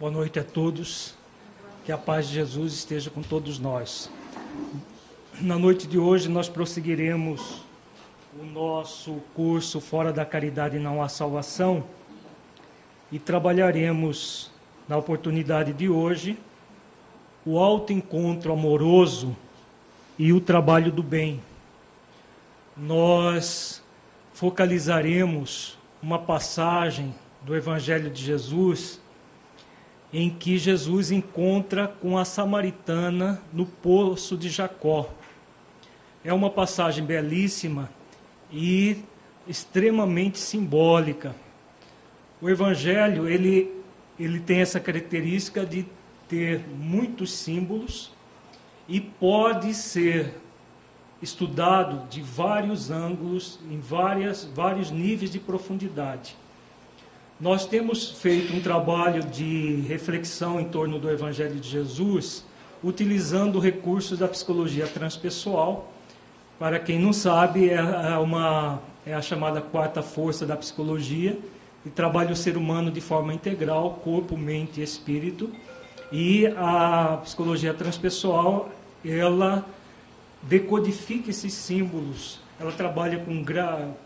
Boa noite a todos. Que a paz de Jesus esteja com todos nós. Na noite de hoje nós prosseguiremos o nosso curso Fora da Caridade Não Há Salvação e trabalharemos na oportunidade de hoje o alto encontro amoroso e o trabalho do bem. Nós focalizaremos uma passagem do Evangelho de Jesus em que Jesus encontra com a samaritana no poço de Jacó. É uma passagem belíssima e extremamente simbólica. O evangelho, ele ele tem essa característica de ter muitos símbolos e pode ser estudado de vários ângulos, em várias, vários níveis de profundidade. Nós temos feito um trabalho de reflexão em torno do Evangelho de Jesus, utilizando recursos da psicologia transpessoal. Para quem não sabe, é, é uma, é a chamada quarta força da psicologia, e trabalha o ser humano de forma integral, corpo, mente e espírito. E a psicologia transpessoal, ela decodifica esses símbolos ela trabalha com,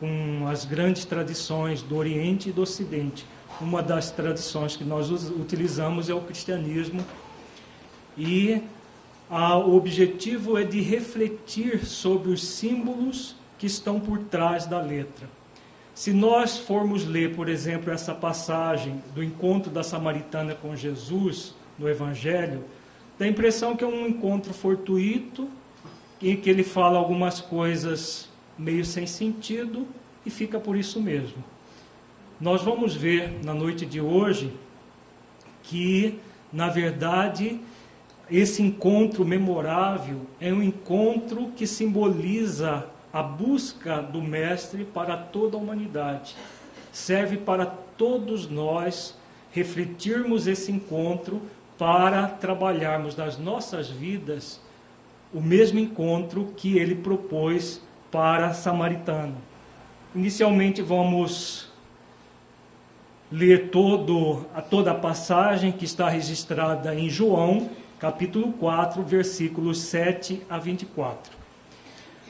com as grandes tradições do Oriente e do Ocidente. Uma das tradições que nós utilizamos é o cristianismo e a, o objetivo é de refletir sobre os símbolos que estão por trás da letra. Se nós formos ler, por exemplo, essa passagem do encontro da samaritana com Jesus no Evangelho, dá a impressão que é um encontro fortuito, em que ele fala algumas coisas meio sem sentido e fica por isso mesmo. Nós vamos ver na noite de hoje que, na verdade, esse encontro memorável é um encontro que simboliza a busca do Mestre para toda a humanidade. Serve para todos nós refletirmos esse encontro para trabalharmos nas nossas vidas o mesmo encontro que ele propôs para samaritano. Inicialmente vamos ler todo, a toda a passagem que está registrada em João, capítulo 4, versículos 7 a 24.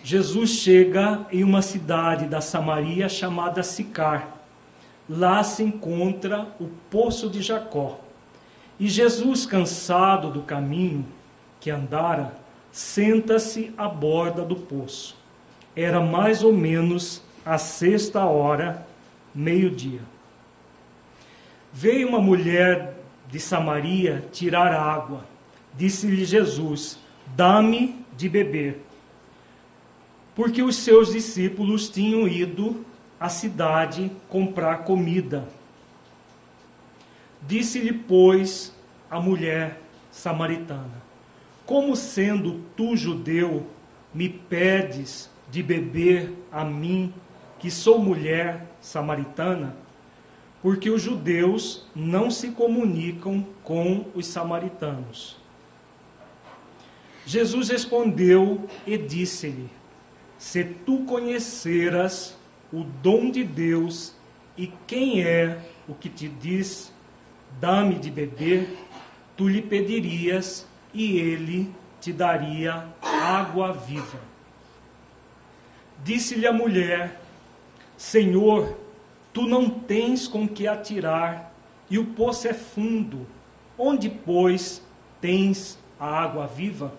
Jesus chega em uma cidade da Samaria chamada Sicar. Lá se encontra o poço de Jacó. E Jesus, cansado do caminho que andara, senta-se à borda do poço. Era mais ou menos a sexta hora, meio-dia. Veio uma mulher de Samaria tirar água. Disse-lhe Jesus: Dá-me de beber. Porque os seus discípulos tinham ido à cidade comprar comida. Disse-lhe, pois, a mulher samaritana: Como sendo tu judeu, me pedes de beber a mim, que sou mulher samaritana? Porque os judeus não se comunicam com os samaritanos. Jesus respondeu e disse-lhe: Se tu conheceras o dom de Deus e quem é o que te diz, dá-me de beber, tu lhe pedirias e ele te daria água viva. Disse-lhe a mulher: Senhor, tu não tens com que atirar, e o poço é fundo. Onde, pois, tens a água viva?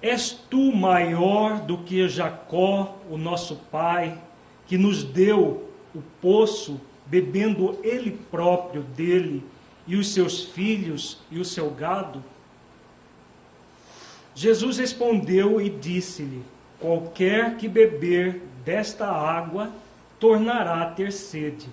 És tu maior do que Jacó, o nosso pai, que nos deu o poço, bebendo ele próprio dele, e os seus filhos e o seu gado? Jesus respondeu e disse-lhe: Qualquer que beber desta água tornará a ter sede.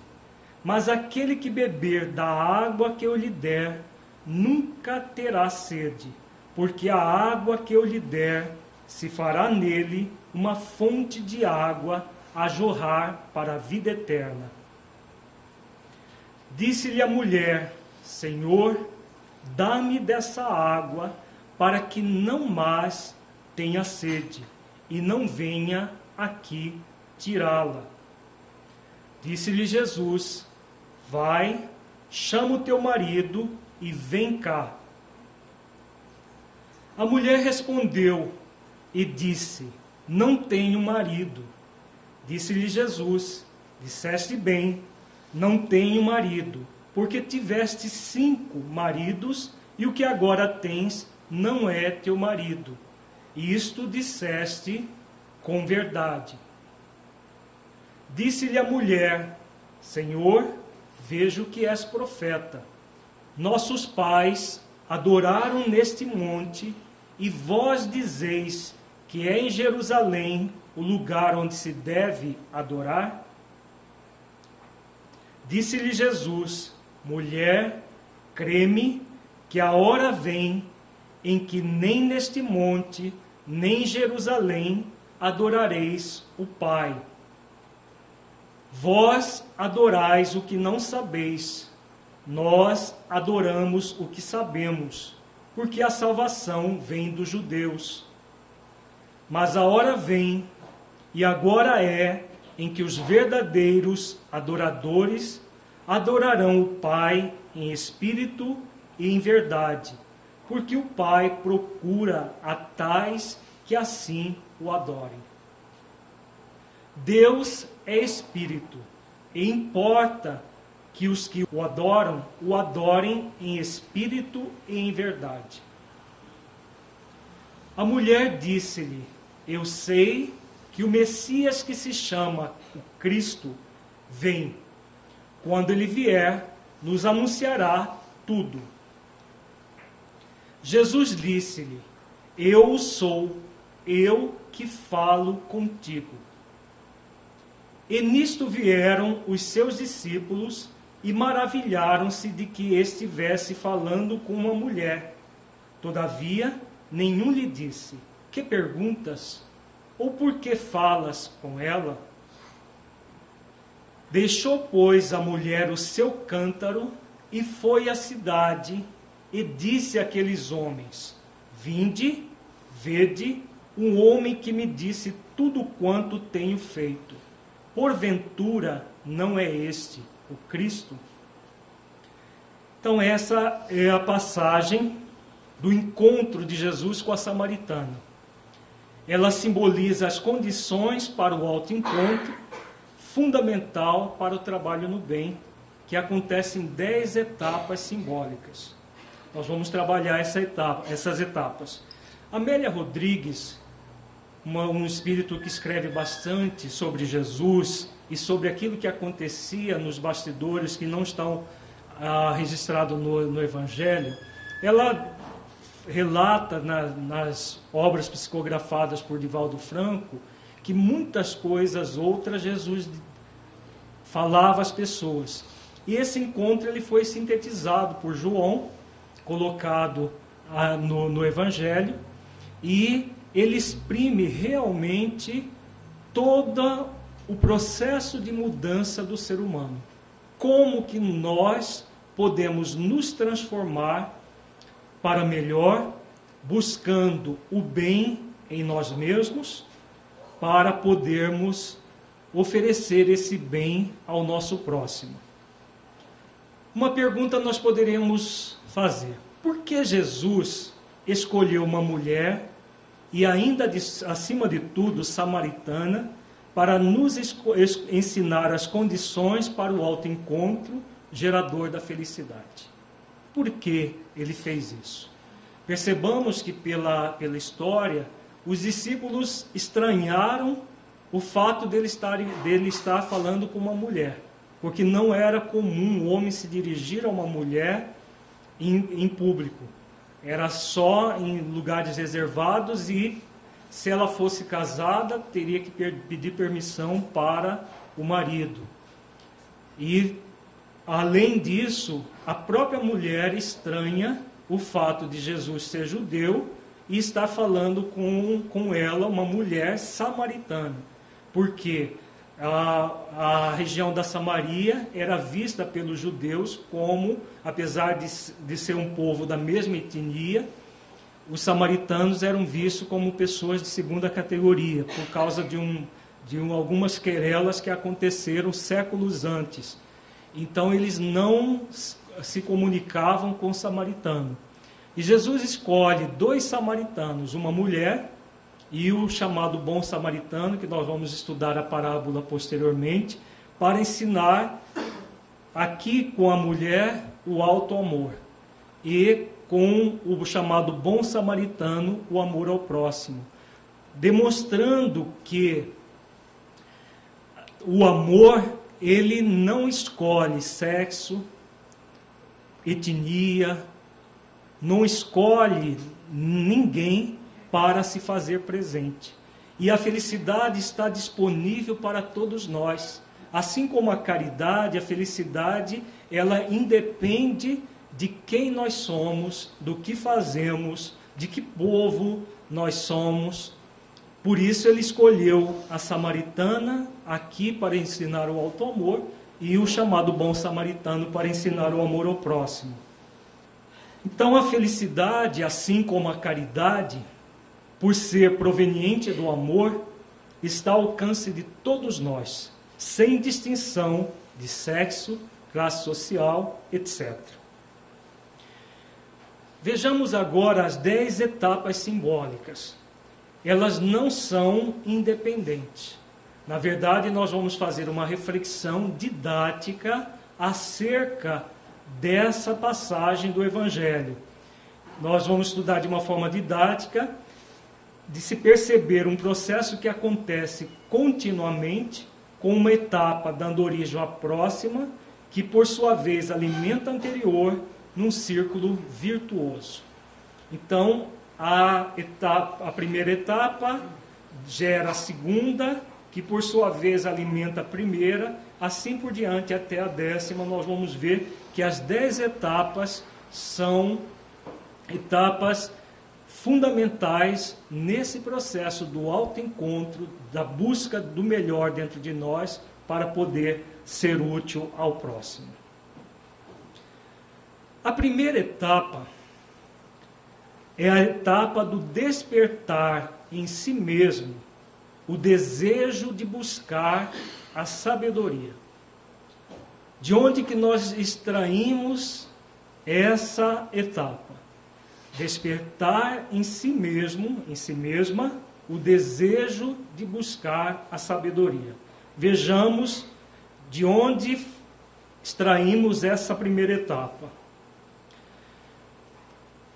Mas aquele que beber da água que eu lhe der, nunca terá sede, porque a água que eu lhe der se fará nele uma fonte de água a jorrar para a vida eterna. Disse-lhe a mulher: Senhor, dá-me dessa água, para que não mais tenha sede e não venha aqui tirá-la. Disse-lhe Jesus: Vai, chama o teu marido e vem cá. A mulher respondeu e disse: Não tenho marido. Disse-lhe Jesus: Disseste bem, não tenho marido, porque tiveste cinco maridos e o que agora tens não é teu marido. Isto disseste com verdade. Disse-lhe a mulher: Senhor, vejo que és profeta. Nossos pais adoraram neste monte, e vós dizeis que é em Jerusalém o lugar onde se deve adorar? Disse-lhe Jesus: Mulher, creme que a hora vem em que nem neste monte, nem em Jerusalém adorareis o Pai. Vós adorais o que não sabeis, nós adoramos o que sabemos, porque a salvação vem dos judeus. Mas a hora vem, e agora é, em que os verdadeiros adoradores adorarão o Pai em espírito e em verdade, porque o Pai procura a tais que assim o adorem. Deus é espírito, e importa que os que o adoram o adorem em espírito e em verdade. A mulher disse-lhe: Eu sei que o Messias que se chama o Cristo vem. Quando ele vier, nos anunciará tudo. Jesus disse-lhe: Eu sou, eu que falo contigo. E nisto vieram os seus discípulos e maravilharam-se de que estivesse falando com uma mulher. Todavia, nenhum lhe disse: Que perguntas? Ou por que falas com ela? Deixou, pois, a mulher o seu cântaro e foi à cidade e disse àqueles homens: Vinde, vede um homem que me disse tudo quanto tenho feito. Porventura não é este o Cristo? Então, essa é a passagem do encontro de Jesus com a samaritana. Ela simboliza as condições para o alto encontro, fundamental para o trabalho no bem, que acontece em dez etapas simbólicas. Nós vamos trabalhar essa etapa, essas etapas. Amélia Rodrigues uma, um espírito que escreve bastante sobre Jesus e sobre aquilo que acontecia nos bastidores que não estão ah, registrados no, no, Evangelho, ela relata na, nas obras psicografadas por Divaldo Franco que muitas coisas outras Jesus falava às pessoas. E esse encontro ele foi sintetizado por João, colocado ah, no, no Evangelho, e ele exprime realmente todo o processo de mudança do ser humano. Como que nós podemos nos transformar para melhor, buscando o bem em nós mesmos, para podermos oferecer esse bem ao nosso próximo. Uma pergunta nós poderíamos fazer: por que Jesus escolheu uma mulher e ainda de, acima de tudo samaritana, para nos ensinar as condições para o alto encontro gerador da felicidade. Por que ele fez isso? Percebamos que pela, pela história, os discípulos estranharam o fato dele estar, dele estar falando com uma mulher, porque não era comum o homem se dirigir a uma mulher em, em público. Era só em lugares reservados e, se ela fosse casada, teria que pedir permissão para o marido. E, além disso, a própria mulher estranha o fato de Jesus ser judeu e estar falando com, com ela, uma mulher samaritana. Porque a, a região da Samaria era vista pelos judeus como, apesar de, de ser um povo da mesma etnia, os samaritanos eram vistos como pessoas de segunda categoria, por causa de, um, de um, algumas querelas que aconteceram séculos antes. Então eles não se comunicavam com o samaritano. E Jesus escolhe dois samaritanos, uma mulher e o chamado bom samaritano, que nós vamos estudar a parábola posteriormente, para ensinar aqui com a mulher o alto amor e com o chamado bom samaritano o amor ao próximo, demonstrando que o amor ele não escolhe sexo, etnia, não escolhe ninguém para se fazer presente. E a felicidade está disponível para todos nós. Assim como a caridade, a felicidade, ela independe de quem nós somos, do que fazemos, de que povo nós somos. Por isso ele escolheu a samaritana aqui para ensinar o alto amor e o chamado bom samaritano para ensinar o amor ao próximo. Então a felicidade, assim como a caridade, por ser proveniente do amor, está ao alcance de todos nós, sem distinção de sexo, classe social, etc. Vejamos agora as dez etapas simbólicas. Elas não são independentes. Na verdade, nós vamos fazer uma reflexão didática acerca dessa passagem do Evangelho. Nós vamos estudar de uma forma didática de se perceber um processo que acontece continuamente, com uma etapa dando origem à próxima, que por sua vez alimenta a anterior num círculo virtuoso. Então, a, etapa, a primeira etapa gera a segunda, que por sua vez alimenta a primeira, assim por diante até a décima, nós vamos ver que as dez etapas são etapas fundamentais nesse processo do autoencontro, da busca do melhor dentro de nós para poder ser útil ao próximo. A primeira etapa é a etapa do despertar em si mesmo o desejo de buscar a sabedoria. De onde que nós extraímos essa etapa? Despertar em si mesmo, em si mesma, o desejo de buscar a sabedoria. Vejamos de onde extraímos essa primeira etapa.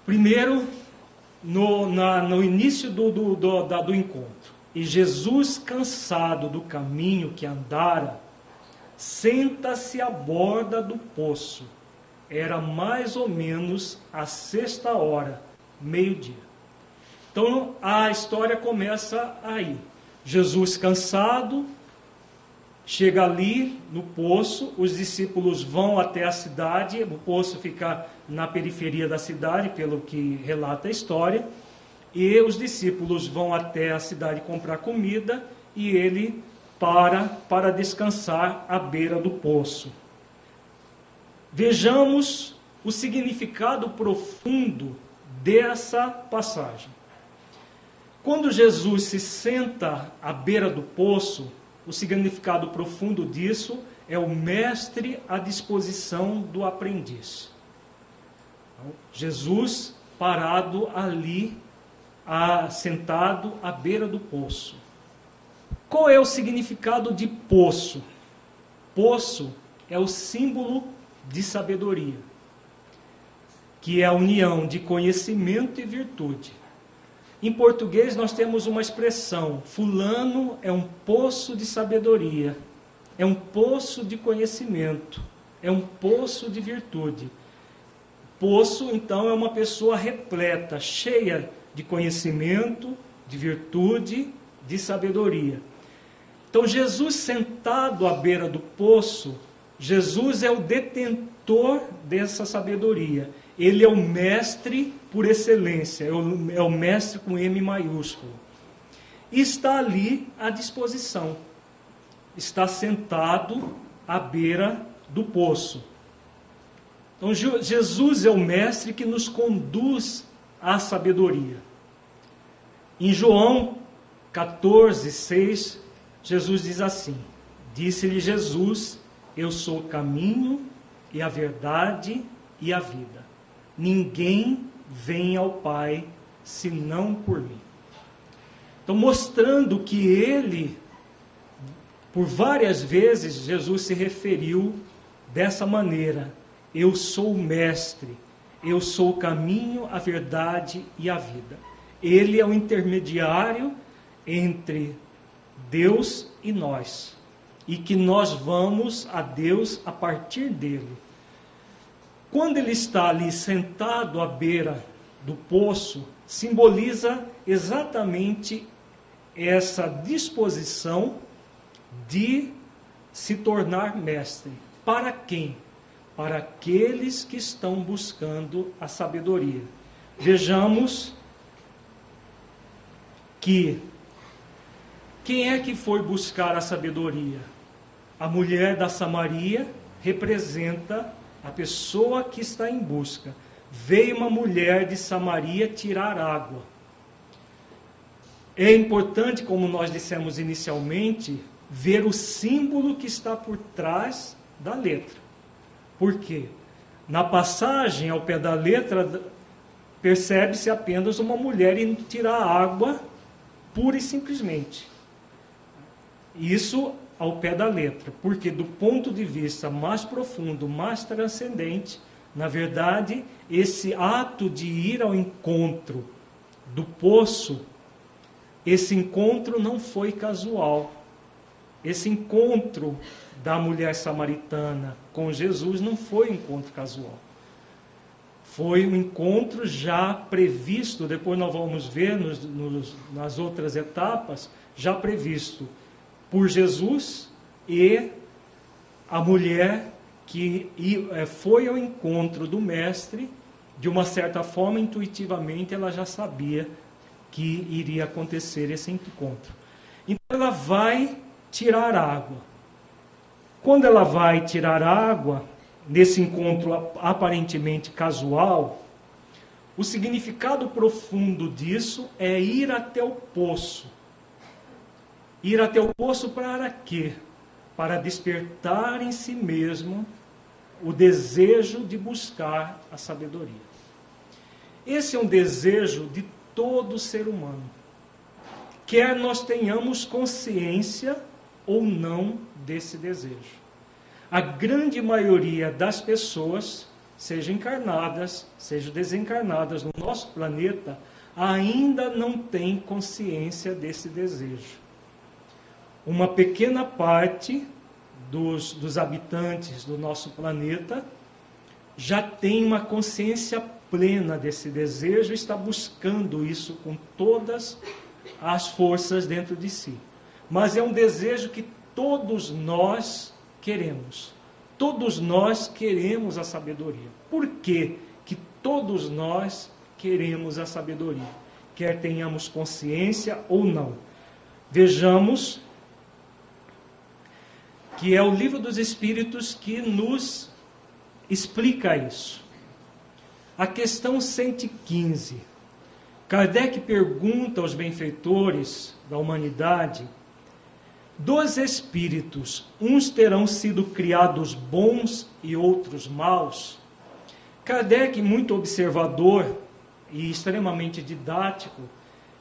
Primeiro, no, na, no início do, do, do, da, do encontro. E Jesus, cansado do caminho que andara, senta-se à borda do poço era mais ou menos a sexta hora, meio-dia. Então a história começa aí. Jesus cansado, chega ali no poço, os discípulos vão até a cidade, o poço fica na periferia da cidade, pelo que relata a história, e os discípulos vão até a cidade comprar comida e ele para para descansar à beira do poço. Vejamos o significado profundo dessa passagem. Quando Jesus se senta à beira do poço, o significado profundo disso é o mestre à disposição do aprendiz. Então, Jesus parado ali, sentado à beira do poço. Qual é o significado de poço? Poço é o símbolo de sabedoria, que é a união de conhecimento e virtude. Em português, nós temos uma expressão: Fulano é um poço de sabedoria, é um poço de conhecimento, é um poço de virtude. Poço, então, é uma pessoa repleta, cheia de conhecimento, de virtude, de sabedoria. Então, Jesus sentado à beira do poço, Jesus é o detentor dessa sabedoria. Ele é o mestre por excelência, é o, é o mestre com M maiúsculo. Está ali à disposição. Está sentado à beira do poço. Então, Jesus é o mestre que nos conduz à sabedoria. Em João 14, 6, Jesus diz assim: Disse-lhe Jesus: Eu sou o caminho e a verdade e a vida. Ninguém vem ao Pai senão por mim. Então, mostrando que ele, por várias vezes, Jesus se referiu dessa maneira: Eu sou o Mestre, eu sou o caminho, a verdade e a vida. Ele é o intermediário entre Deus e nós, e que nós vamos a Deus a partir dele. Quando ele está ali sentado à beira do poço, simboliza exatamente essa disposição de se tornar mestre. Para quem? Para aqueles que estão buscando a sabedoria. Vejamos que quem é que foi buscar a sabedoria? A mulher da Samaria representa a pessoa que está em busca. Veio uma mulher de Samaria tirar água. É importante, como nós dissemos inicialmente, ver o símbolo que está por trás da letra. Por quê? Na passagem ao pé da letra, percebe-se apenas uma mulher indo tirar água, pura e simplesmente. Isso ao pé da letra, porque do ponto de vista mais profundo, mais transcendente, na verdade, esse ato de ir ao encontro do poço, esse encontro não foi casual. Esse encontro da mulher samaritana com Jesus não foi um encontro casual. Foi um encontro já previsto, depois nós vamos ver nos, nos, nas outras etapas, já previsto por Jesus e a mulher que é, foi ao encontro do mestre, de uma certa forma, intuitivamente, ela já sabia que iria acontecer esse encontro. Então ela vai tirar água. Quando ela vai tirar água, nesse encontro aparentemente casual, o significado profundo disso é ir até o poço. Ir até o poço para quê? Para despertar em si mesmo o desejo de buscar a sabedoria. Esse é um desejo de todo ser humano. Quer nós tenhamos consciência ou não desse desejo. A grande maioria das pessoas, seja encarnadas, seja desencarnadas no nosso planeta, ainda não tem consciência desse desejo uma pequena parte dos, dos habitantes do nosso planeta já tem uma consciência plena desse desejo e está buscando isso com todas as forças dentro de si. Mas é um desejo que todos nós queremos. Todos nós queremos a sabedoria. Por que que todos nós queremos a sabedoria? Quer tenhamos consciência ou não. Vejamos que é o livro dos Espíritos que nos explica isso. A questão 115. Kardec pergunta aos benfeitores da humanidade: dos espíritos, uns terão sido criados bons e outros maus? Kardec, muito observador e extremamente didático,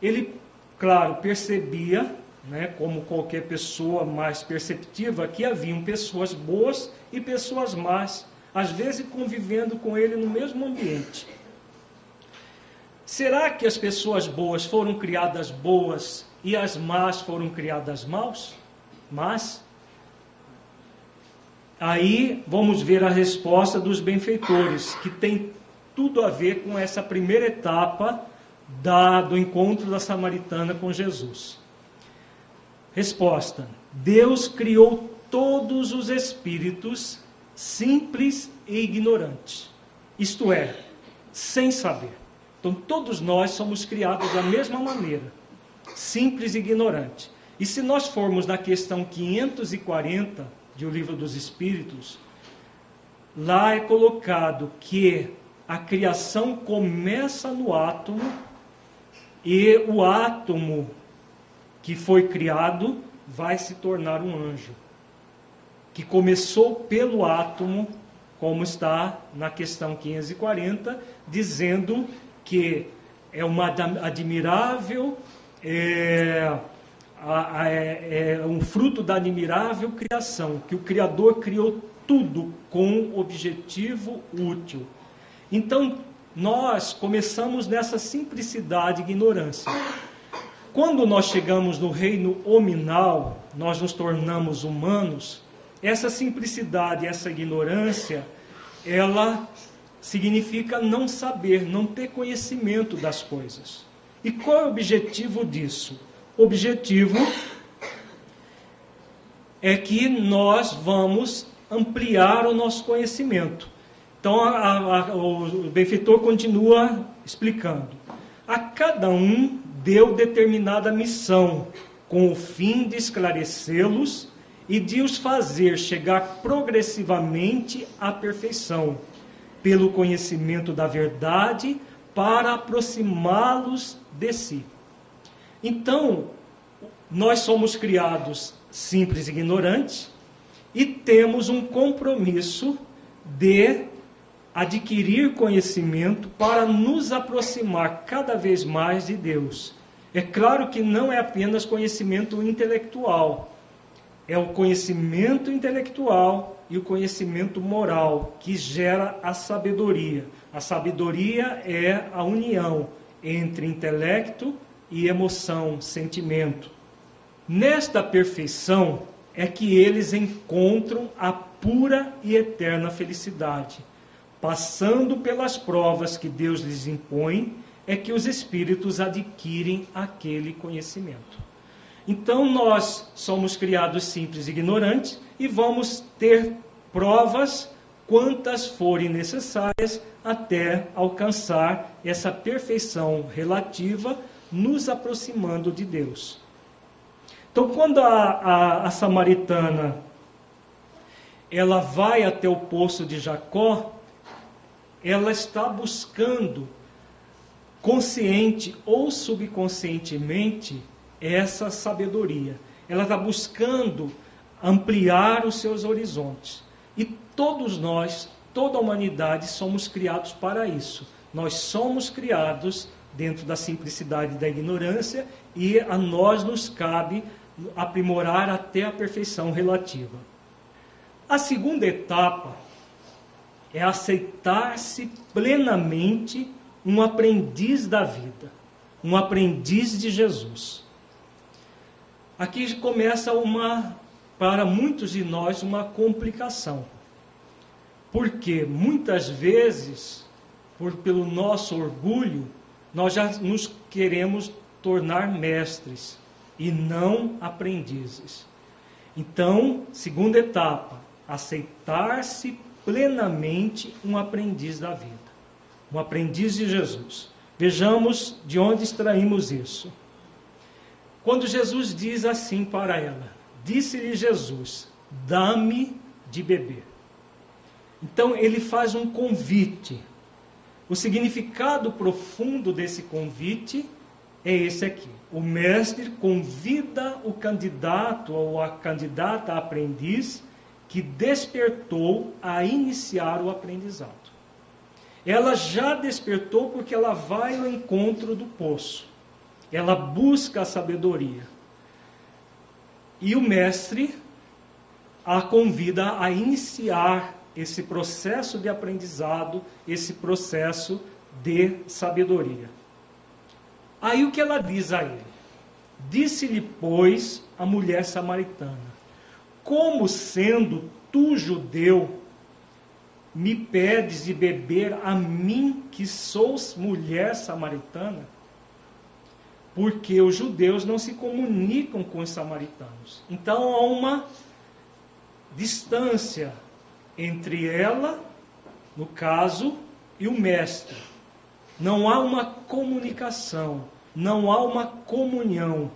ele, claro, percebia né, como qualquer pessoa mais perceptiva, que haviam pessoas boas e pessoas más, às vezes convivendo com ele no mesmo ambiente. Será que as pessoas boas foram criadas boas e as más foram criadas maus? Mas aí vamos ver a resposta dos benfeitores, que tem tudo a ver com essa primeira etapa da, do encontro da samaritana com Jesus. Resposta: Deus criou todos os espíritos simples e ignorantes, isto é, sem saber. Então, todos nós somos criados da mesma maneira, simples e ignorante. E se nós formos na questão 540 de O Livro dos Espíritos, lá é colocado que a criação começa no átomo e o átomo que foi criado vai se tornar um anjo. que começou pelo átomo, como está na questão 540, dizendo que é uma admirável, é, é, é um fruto da admirável criação, que o Criador criou tudo com objetivo útil. Então, nós começamos nessa simplicidade e ignorância. Quando nós chegamos no reino hominal, nós nos tornamos humanos, essa simplicidade, essa ignorância, ela significa não saber, não ter conhecimento das coisas. E qual é o objetivo disso? O objetivo é que nós vamos ampliar o nosso conhecimento. Então, a, a, o benfeitor continua explicando. A cada um deu determinada missão, com o fim de esclarecê-los e de os fazer chegar progressivamente à perfeição, pelo conhecimento da verdade, para aproximá-los de si. Então, nós somos criados simples e ignorantes e temos um compromisso de adquirir conhecimento para nos aproximar cada vez mais de Deus. É claro que não é apenas conhecimento intelectual, é o conhecimento intelectual e o conhecimento moral que gera a sabedoria. A sabedoria é a união entre intelecto e emoção, sentimento. Nesta perfeição é que eles encontram a pura e eterna felicidade passando pelas provas que Deus lhes impõe, é que os espíritos adquirem aquele conhecimento. Então nós somos criados simples e ignorantes e vamos ter provas quantas forem necessárias até alcançar essa perfeição relativa, nos aproximando de Deus. Então, quando a, a, a samaritana ela vai até o poço de Jacó, ela está buscando, consciente ou subconscientemente, essa sabedoria. Ela está buscando ampliar os seus horizontes. E todos nós, toda a humanidade, somos criados para isso. Nós somos criados dentro da simplicidade da ignorância e a nós nos cabe aprimorar até a perfeição relativa. A segunda etapa é aceitar-se plenamente um aprendiz da vida, um aprendiz de Jesus. Aqui começa uma, para muitos de nós, uma complicação. Porque muitas vezes, por, pelo nosso orgulho, nós já nos queremos tornar mestres e não aprendizes. Então, segunda etapa, aceitar-se plenamente um aprendiz da vida, um aprendiz de Jesus. Vejamos de onde extraímos isso. Quando Jesus diz assim para ela: Disse-lhe Jesus: Dá-me de beber. Então ele faz um convite. O significado profundo desse convite é esse aqui. O mestre convida o candidato ou a candidata a aprendiz que despertou a iniciar o aprendizado. Ela já despertou porque ela vai ao encontro do poço. Ela busca a sabedoria. E o mestre a convida a iniciar esse processo de aprendizado, esse processo de sabedoria. Aí o que ela diz a ele? Disse-lhe, pois, a mulher samaritana: como sendo tu judeu, me pedes de beber a mim que sou mulher samaritana? Porque os judeus não se comunicam com os samaritanos. Então há uma distância entre ela, no caso, e o mestre. Não há uma comunicação, não há uma comunhão.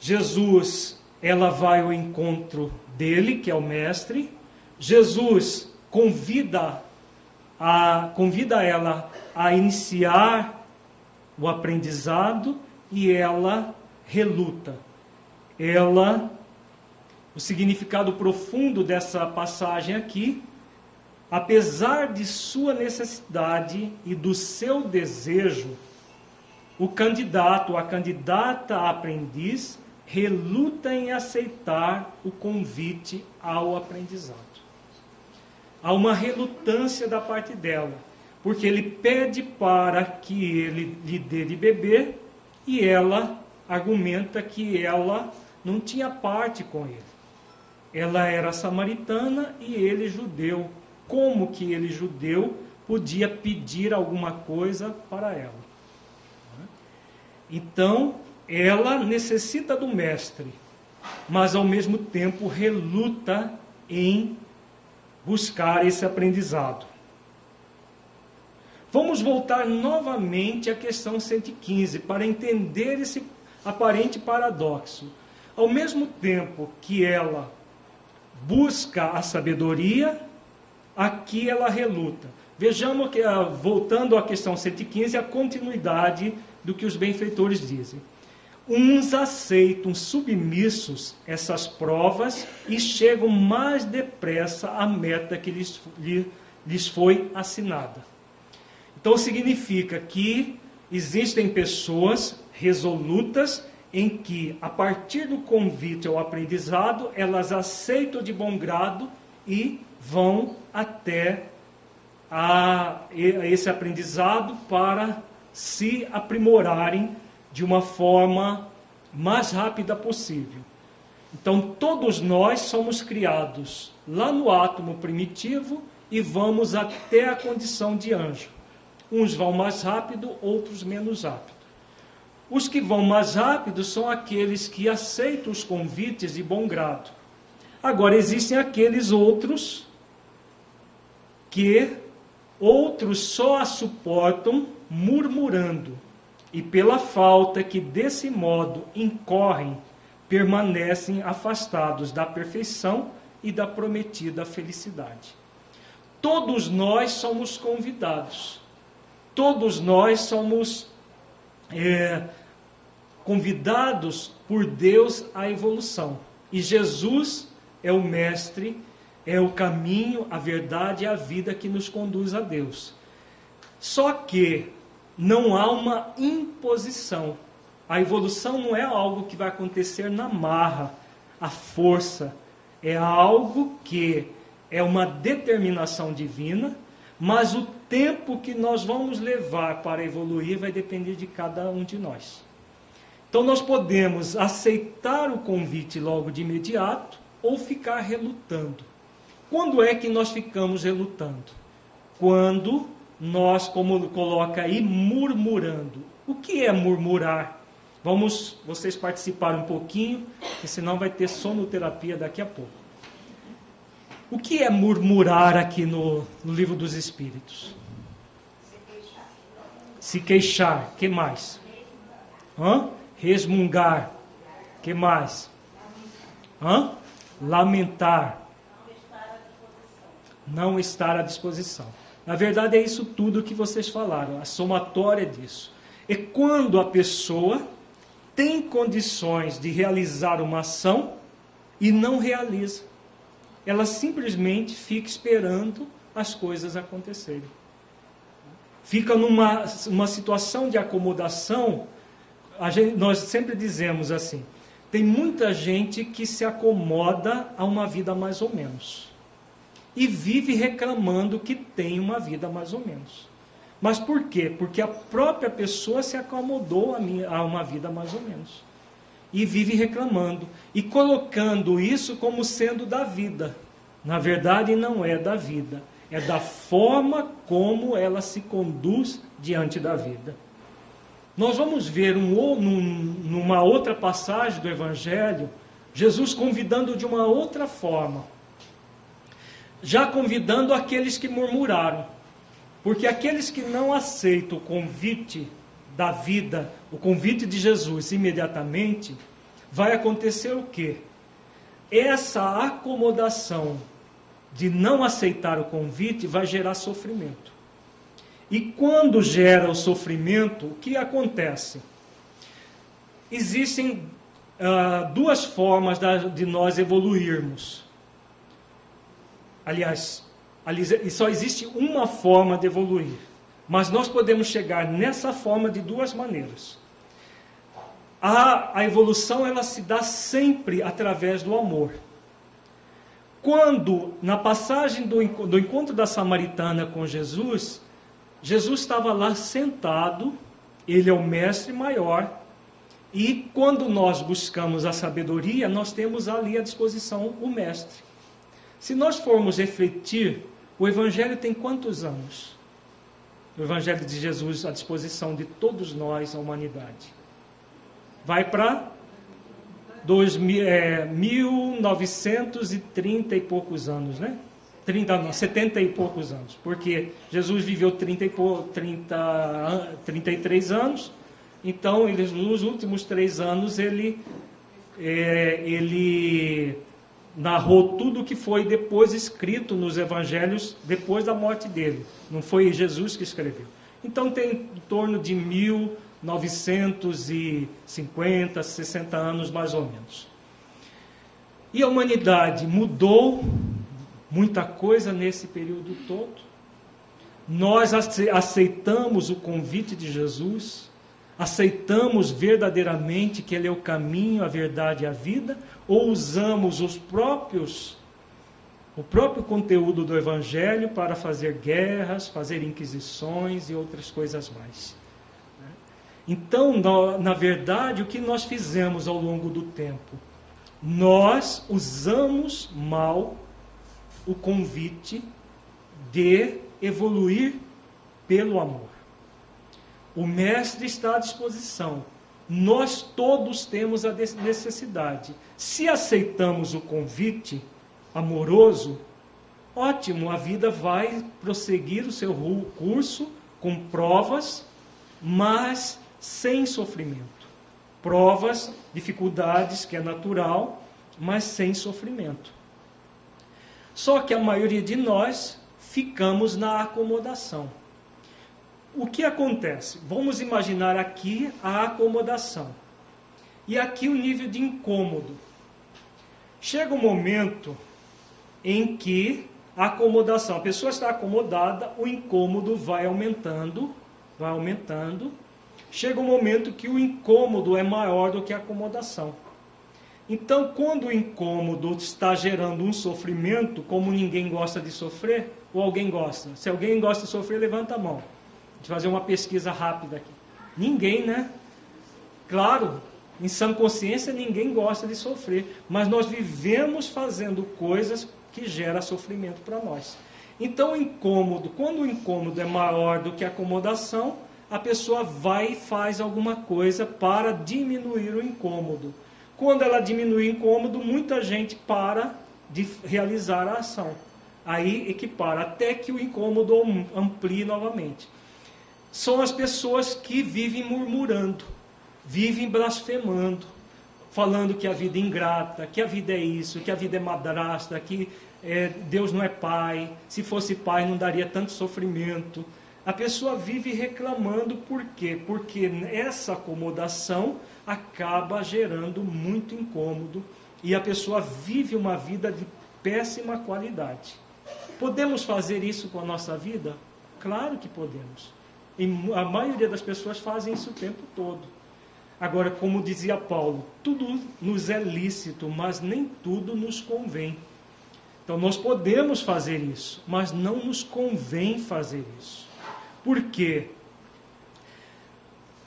Jesus ela vai ao encontro dele, que é o mestre. Jesus convida a convida ela a iniciar o aprendizado e ela reluta. Ela o significado profundo dessa passagem aqui, apesar de sua necessidade e do seu desejo, o candidato, a candidata a aprendiz, reluta em aceitar o convite ao aprendizado. Há uma relutância da parte dela, porque ele pede para que ele lhe dê de beber e ela argumenta que ela não tinha parte com ele. Ela era samaritana e ele judeu. Como que ele judeu podia pedir alguma coisa para ela? Então, ela necessita do mestre, mas ao mesmo tempo reluta em buscar esse aprendizado. Vamos voltar novamente à questão 115 para entender esse aparente paradoxo. Ao mesmo tempo que ela busca a sabedoria, aqui ela reluta. Vejamos que, ah, voltando à questão 115, a continuidade do que os benfeitores dizem. Uns aceitam submissos essas provas e chegam mais depressa à meta que lhes, lhes foi assinada. Então significa que existem pessoas resolutas em que, a partir do convite ao aprendizado, elas aceitam de bom grado e vão até a, a esse aprendizado para se aprimorarem de uma forma mais rápida possível. Então, todos nós somos criados lá no átomo primitivo e vamos até a condição de anjo. Uns vão mais rápido, outros menos rápido. Os que vão mais rápido são aqueles que aceitam os convites de bom grado. Agora, existem aqueles outros que outros só a suportam murmurando, e pela falta que desse modo incorrem, permanecem afastados da perfeição e da prometida felicidade. Todos nós somos convidados, todos nós somos é, convidados por Deus à evolução. E Jesus é o Mestre, é o caminho, a verdade e a vida que nos conduz a Deus. Só que não há uma imposição. A evolução não é algo que vai acontecer na marra, a força. É algo que é uma determinação divina, mas o tempo que nós vamos levar para evoluir vai depender de cada um de nós. Então nós podemos aceitar o convite logo de imediato ou ficar relutando. Quando é que nós ficamos relutando? Quando nós, como coloca aí, murmurando. O que é murmurar? Vamos, vocês participarem um pouquinho, porque senão vai ter sonoterapia daqui a pouco. O que é murmurar aqui no, no livro dos Espíritos? Se queixar. que mais? Hã? Resmungar. que mais? Hã? Lamentar. Não estar à disposição. Na verdade, é isso tudo que vocês falaram, a somatória disso. É quando a pessoa tem condições de realizar uma ação e não realiza. Ela simplesmente fica esperando as coisas acontecerem. Fica numa uma situação de acomodação. Gente, nós sempre dizemos assim: tem muita gente que se acomoda a uma vida mais ou menos e vive reclamando que tem uma vida mais ou menos. Mas por quê? Porque a própria pessoa se acomodou a, uma vida mais ou menos. E vive reclamando e colocando isso como sendo da vida. Na verdade, não é da vida, é da forma como ela se conduz diante da vida. Nós vamos ver um, numa outra passagem do Evangelho, Jesus convidando de uma outra forma já convidando aqueles que murmuraram. Porque aqueles que não aceitam o convite da vida, o convite de Jesus imediatamente, vai acontecer o quê? Essa acomodação de não aceitar o convite vai gerar sofrimento. E quando gera o sofrimento, o que acontece? Existem uh, duas formas de nós evoluirmos. Aliás, ali só existe uma forma de evoluir. Mas nós podemos chegar nessa forma de duas maneiras. A, a evolução ela se dá sempre através do amor. Quando, na passagem do, do encontro da samaritana com Jesus, Jesus estava lá sentado, ele é o mestre maior, e quando nós buscamos a sabedoria, nós temos ali à disposição o mestre. Se nós formos refletir, o Evangelho tem quantos anos? O Evangelho de Jesus à disposição de todos nós, a humanidade. Vai para é, 1930 e poucos anos, né? 30, não, 70 e poucos anos. Porque Jesus viveu 30 e 30, 33 anos, então ele, nos últimos três anos ele, é, ele narrou tudo o que foi depois escrito nos evangelhos depois da morte dele. Não foi Jesus que escreveu. Então tem em torno de mil 950, 60 anos mais ou menos. E a humanidade mudou muita coisa nesse período todo. Nós aceitamos o convite de Jesus, aceitamos verdadeiramente que Ele é o caminho, a verdade e a vida, ou usamos os próprios o próprio conteúdo do Evangelho para fazer guerras, fazer inquisições e outras coisas mais. Então, na verdade, o que nós fizemos ao longo do tempo? Nós usamos mal o convite de evoluir pelo amor. O Mestre está à disposição. Nós todos temos a necessidade. Se aceitamos o convite amoroso, ótimo, a vida vai prosseguir o seu curso com provas, mas sem sofrimento. Provas, dificuldades, que é natural, mas sem sofrimento. Só que a maioria de nós ficamos na acomodação. O que acontece? Vamos imaginar aqui a acomodação. E aqui o nível de incômodo. Chega um momento em que a acomodação, a pessoa está acomodada, o incômodo vai aumentando, vai aumentando, chega um momento que o incômodo é maior do que a acomodação. Então, quando o incômodo está gerando um sofrimento, como ninguém gosta de sofrer, ou alguém gosta? Se alguém gosta de sofrer, levanta a mão. Vou fazer uma pesquisa rápida aqui. Ninguém, né? Claro, em sã consciência, ninguém gosta de sofrer, mas nós vivemos fazendo coisas que geram sofrimento para nós. Então, o incômodo, quando o incômodo é maior do que a acomodação, a pessoa vai e faz alguma coisa para diminuir o incômodo. Quando ela diminui o incômodo, muita gente para de realizar a ação. Aí equipara, até que o incômodo amplie novamente. São as pessoas que vivem murmurando, vivem blasfemando, falando que a vida é ingrata, que a vida é isso, que a vida é madrasta, que é, Deus não é pai, se fosse pai não daria tanto sofrimento a pessoa vive reclamando por quê? Porque essa acomodação acaba gerando muito incômodo e a pessoa vive uma vida de péssima qualidade. Podemos fazer isso com a nossa vida? Claro que podemos. E a maioria das pessoas fazem isso o tempo todo. Agora, como dizia Paulo, tudo nos é lícito, mas nem tudo nos convém. Então, nós podemos fazer isso, mas não nos convém fazer isso. Por quê?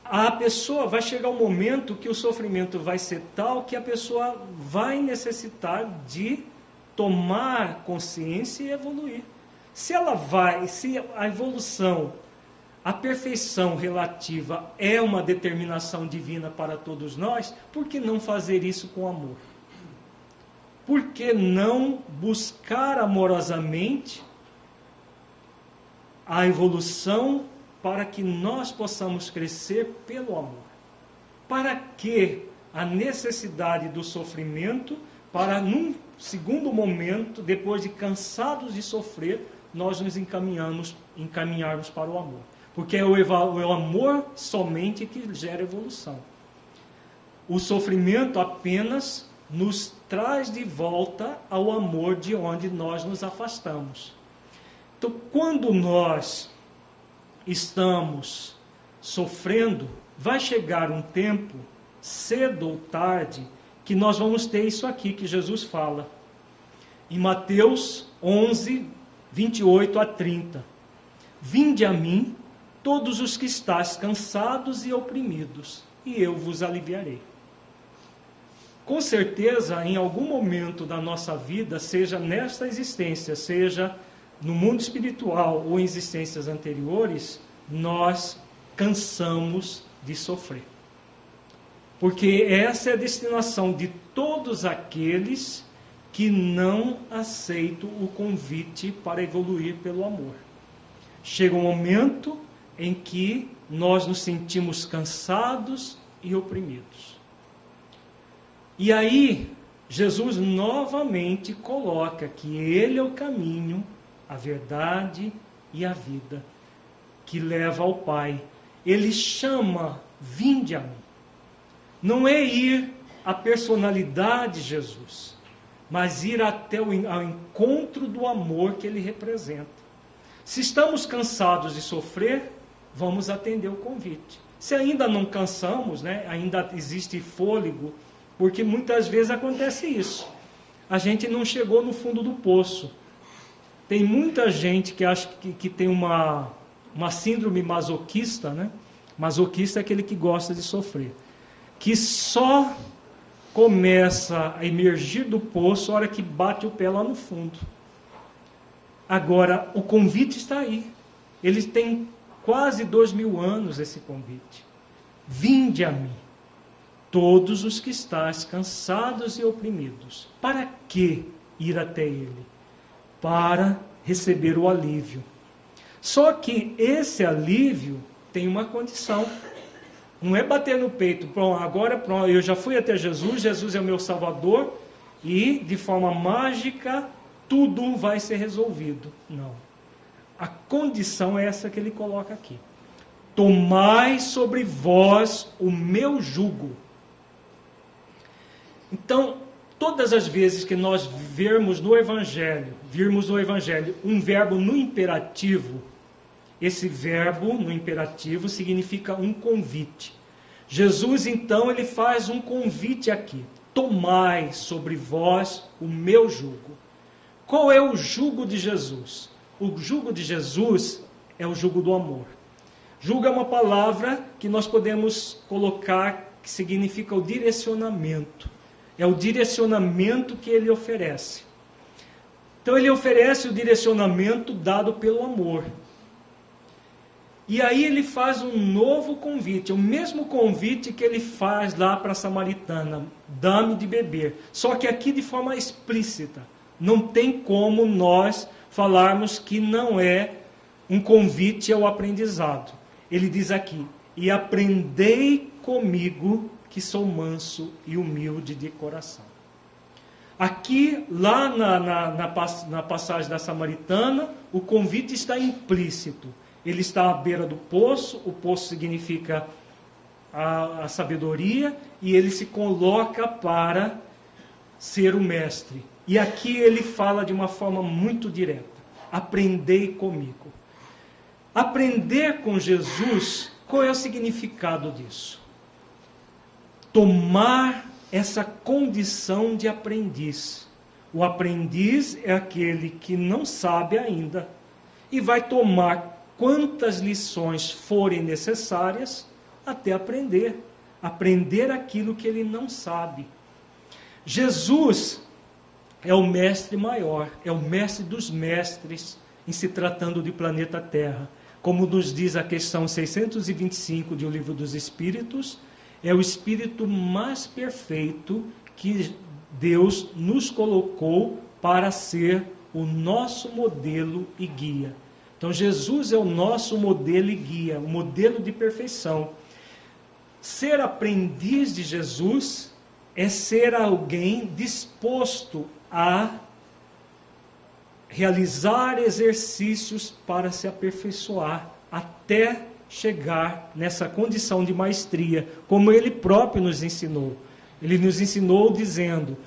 A pessoa vai chegar um momento que o sofrimento vai ser tal que a pessoa vai necessitar de tomar consciência e evoluir. Se ela vai, se a evolução, a perfeição relativa é uma determinação divina para todos nós, por que não fazer isso com amor? Por que não buscar amorosamente a evolução para que nós possamos crescer pelo amor. Para que a necessidade do sofrimento, para num segundo momento, depois de cansados de sofrer, nós nos encaminhamos, encaminharmos para o amor. Porque é o, o amor somente que gera evolução. o sofrimento apenas nos traz de volta ao amor de onde nós nos afastamos. Então, quando nós estamos sofrendo, vai chegar um tempo, cedo ou tarde, que nós vamos ter isso aqui que Jesus fala. Em Mateus 11, 28 a 30. Vinde a mim, todos os que estáis cansados e oprimidos, e eu vos aliviarei. Com certeza, em algum momento da nossa vida, seja nesta existência, seja no mundo espiritual ou em existências anteriores, nós cansamos de sofrer. Porque essa é a destinação de todos aqueles que não aceitam o convite para evoluir pelo amor. Chega um momento em que nós nos sentimos cansados e oprimidos. E aí, Jesus novamente coloca que Ele é o caminho, a verdade e a vida que leva ao Pai. Ele chama, vinde a mim. Não é ir à personalidade de Jesus, mas ir até o ao encontro do amor que ele representa. Se estamos cansados de sofrer, vamos atender o convite. Se ainda não cansamos, né, ainda existe fôlego, porque muitas vezes acontece isso. A gente não chegou no fundo do poço. Tem muita gente que acha que, que tem uma, uma síndrome masoquista, né? Masoquista é aquele que gosta de sofrer. Que só começa a emergir do poço a hora que bate o pé lá no fundo. Agora, o convite está aí. Ele tem quase dois mil anos esse convite. Vinde a mim, todos os que estáis cansados e oprimidos. Para que ir até Ele? Para receber o alívio. Só que esse alívio tem uma condição. Não é bater no peito, pronto, agora pronto, eu já fui até Jesus, Jesus é o meu Salvador e de forma mágica tudo vai ser resolvido. Não. A condição é essa que ele coloca aqui. Tomai sobre vós o meu jugo. Então, todas as vezes que nós vermos no Evangelho, virmos no Evangelho um verbo no imperativo, esse verbo no imperativo significa um convite. Jesus então ele faz um convite aqui: tomai sobre vós o meu jugo. Qual é o jugo de Jesus? O jugo de Jesus é o jugo do amor. Jugo é uma palavra que nós podemos colocar que significa o direcionamento. É o direcionamento que ele oferece. Então ele oferece o direcionamento dado pelo amor. E aí ele faz um novo convite, o mesmo convite que ele faz lá para a samaritana: dá-me de beber. Só que aqui de forma explícita. Não tem como nós falarmos que não é um convite ao aprendizado. Ele diz aqui: e aprendei comigo, que sou manso e humilde de coração. Aqui, lá na, na, na, na passagem da samaritana, o convite está implícito ele está à beira do poço, o poço significa a, a sabedoria, e ele se coloca para ser o mestre. E aqui ele fala de uma forma muito direta: aprendei comigo. Aprender com Jesus, qual é o significado disso? Tomar essa condição de aprendiz. O aprendiz é aquele que não sabe ainda e vai tomar quantas lições forem necessárias até aprender, aprender aquilo que ele não sabe. Jesus é o mestre maior, é o mestre dos mestres em se tratando de planeta Terra. Como nos diz a questão 625 de O Livro dos Espíritos, é o espírito mais perfeito que Deus nos colocou para ser o nosso modelo e guia. Então, Jesus é o nosso modelo e guia, o modelo de perfeição. Ser aprendiz de Jesus é ser alguém disposto a realizar exercícios para se aperfeiçoar até chegar nessa condição de maestria, como ele próprio nos ensinou. Ele nos ensinou dizendo: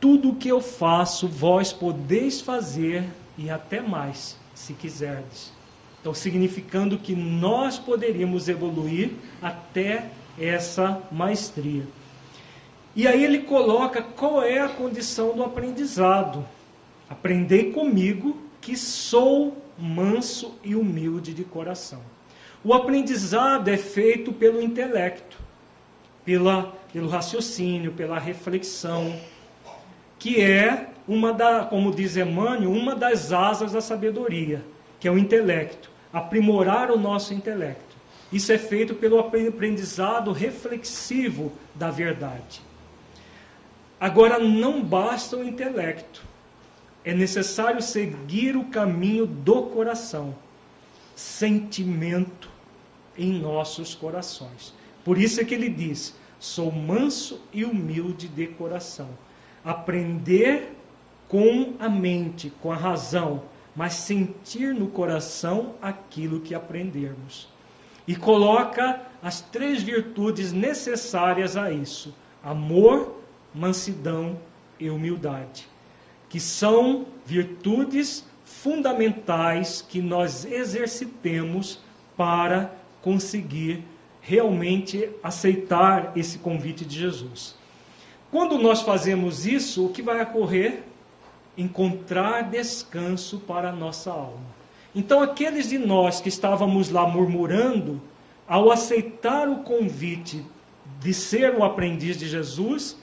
Tudo o que eu faço, vós podeis fazer e até mais, se quiserdes. Então, significando que nós poderíamos evoluir até essa maestria. E aí ele coloca qual é a condição do aprendizado. Aprendei comigo que sou manso e humilde de coração. O aprendizado é feito pelo intelecto, pela, pelo raciocínio, pela reflexão, que é uma da, como diz Emmanuel, uma das asas da sabedoria, que é o intelecto, aprimorar o nosso intelecto. Isso é feito pelo aprendizado reflexivo da verdade. Agora, não basta o intelecto, é necessário seguir o caminho do coração, sentimento em nossos corações. Por isso é que ele diz: sou manso e humilde de coração. Aprender com a mente, com a razão, mas sentir no coração aquilo que aprendermos. E coloca as três virtudes necessárias a isso: amor, mansidão e humildade, que são virtudes fundamentais que nós exercitemos para conseguir realmente aceitar esse convite de Jesus. Quando nós fazemos isso, o que vai ocorrer? Encontrar descanso para a nossa alma. Então, aqueles de nós que estávamos lá murmurando, ao aceitar o convite de ser o aprendiz de Jesus,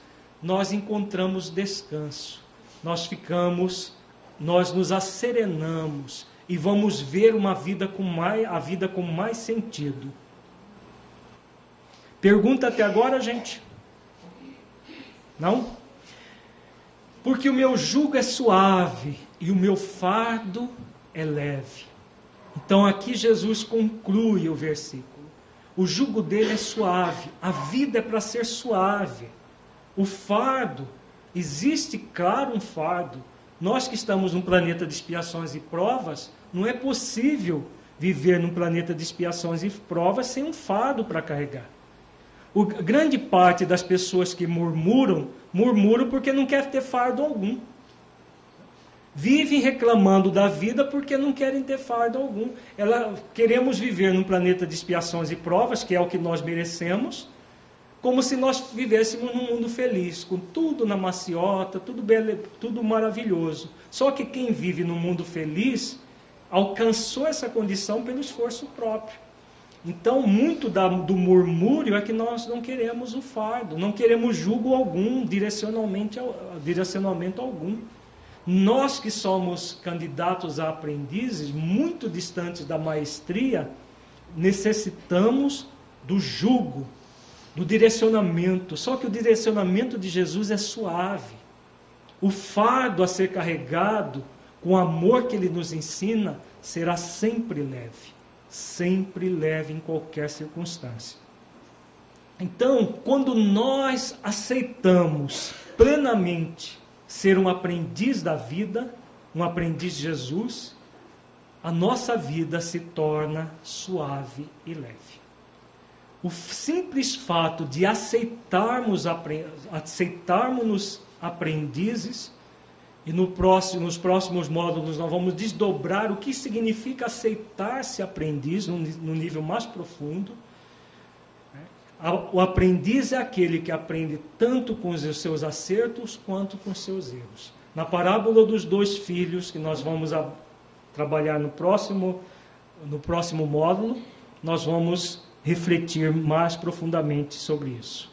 nós encontramos descanso. Nós ficamos, nós nos asserenamos e vamos ver uma vida com mais, a vida com mais sentido. Pergunta até agora, gente? Não? Porque o meu jugo é suave e o meu fardo é leve. Então aqui Jesus conclui o versículo. O jugo dele é suave, a vida é para ser suave. O fardo, existe claro um fardo, nós que estamos num planeta de expiações e provas, não é possível viver num planeta de expiações e provas sem um fardo para carregar. O, grande parte das pessoas que murmuram, murmuram porque não quer ter fardo algum. Vivem reclamando da vida porque não querem ter fardo algum. Ela, queremos viver num planeta de expiações e provas, que é o que nós merecemos, como se nós vivêssemos num mundo feliz, com tudo na maciota, tudo, bele, tudo maravilhoso. Só que quem vive num mundo feliz alcançou essa condição pelo esforço próprio. Então, muito da, do murmúrio é que nós não queremos o fardo, não queremos julgo algum, direcionalmente, direcionamento algum. Nós que somos candidatos a aprendizes, muito distantes da maestria, necessitamos do jugo, do direcionamento. Só que o direcionamento de Jesus é suave. O fardo a ser carregado, com o amor que ele nos ensina, será sempre leve. Sempre leve em qualquer circunstância. Então, quando nós aceitamos plenamente ser um aprendiz da vida, um aprendiz de Jesus, a nossa vida se torna suave e leve o simples fato de aceitarmos, aceitarmos aprendizes, e no próximo, nos próximos módulos nós vamos desdobrar o que significa aceitar-se aprendiz no, no nível mais profundo. O aprendiz é aquele que aprende tanto com os seus acertos quanto com os seus erros. Na parábola dos dois filhos, que nós vamos trabalhar no próximo, no próximo módulo, nós vamos refletir mais profundamente sobre isso.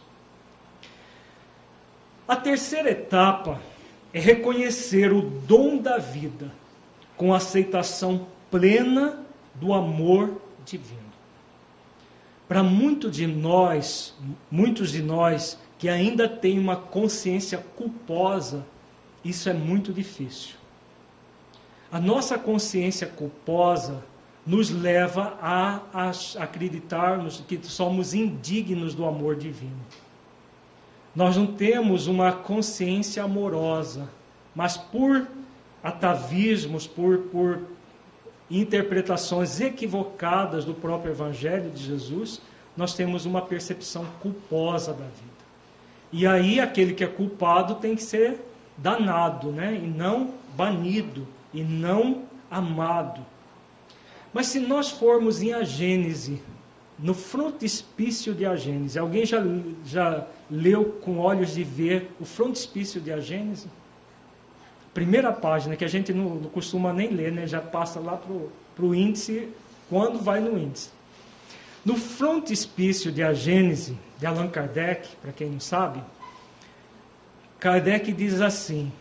A terceira etapa é reconhecer o dom da vida com aceitação plena do amor divino. Para muitos de nós, muitos de nós que ainda têm uma consciência culposa, isso é muito difícil. A nossa consciência culposa nos leva a, acreditarmos que somos indignos do amor divino. Nós não temos uma consciência amorosa, mas por atavismos, por, por interpretações equivocadas do próprio Evangelho de Jesus, nós temos uma percepção culposa da vida. E aí aquele que é culpado tem que ser danado, né? E não banido, e não amado. Mas se nós formos em a Gênese, no frontispício de a Gênese, alguém já, já leu com olhos de ver o frontispício de a Gênese? Primeira página, que a gente não, não costuma nem ler, né? já passa lá para o índice, quando vai no índice. No frontispício de A Gênese, de Allan Kardec, para quem não sabe, Kardec diz assim: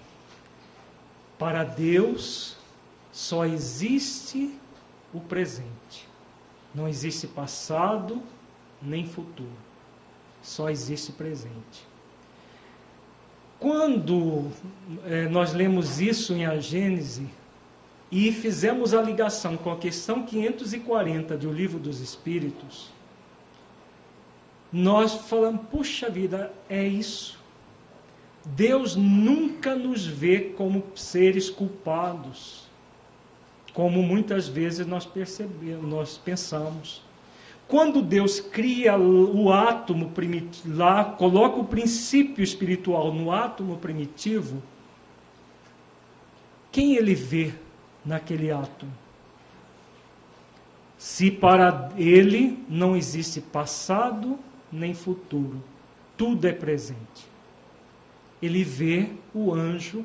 Para Deus só existe o presente. Não existe passado nem futuro. Só existe presente. Quando é, nós lemos isso em A Gênese e fizemos a ligação com a questão 540 do Livro dos Espíritos, nós falamos, puxa vida, é isso. Deus nunca nos vê como seres culpados, como muitas vezes nós percebemos, nós pensamos. Quando Deus cria o átomo primitivo, lá coloca o princípio espiritual no átomo primitivo, quem ele vê naquele átomo? Se para ele não existe passado nem futuro, tudo é presente. Ele vê o anjo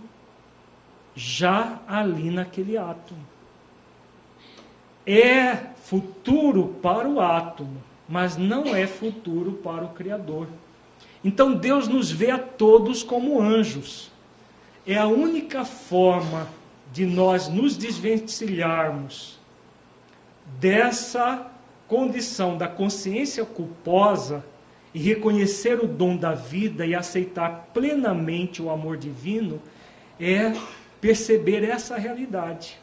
já ali naquele átomo é futuro para o átomo, mas não é futuro para o Criador. Então Deus nos vê a todos como anjos. É a única forma de nós nos desvencilharmos dessa condição da consciência culposa e reconhecer o dom da vida e aceitar plenamente o amor divino é perceber essa realidade.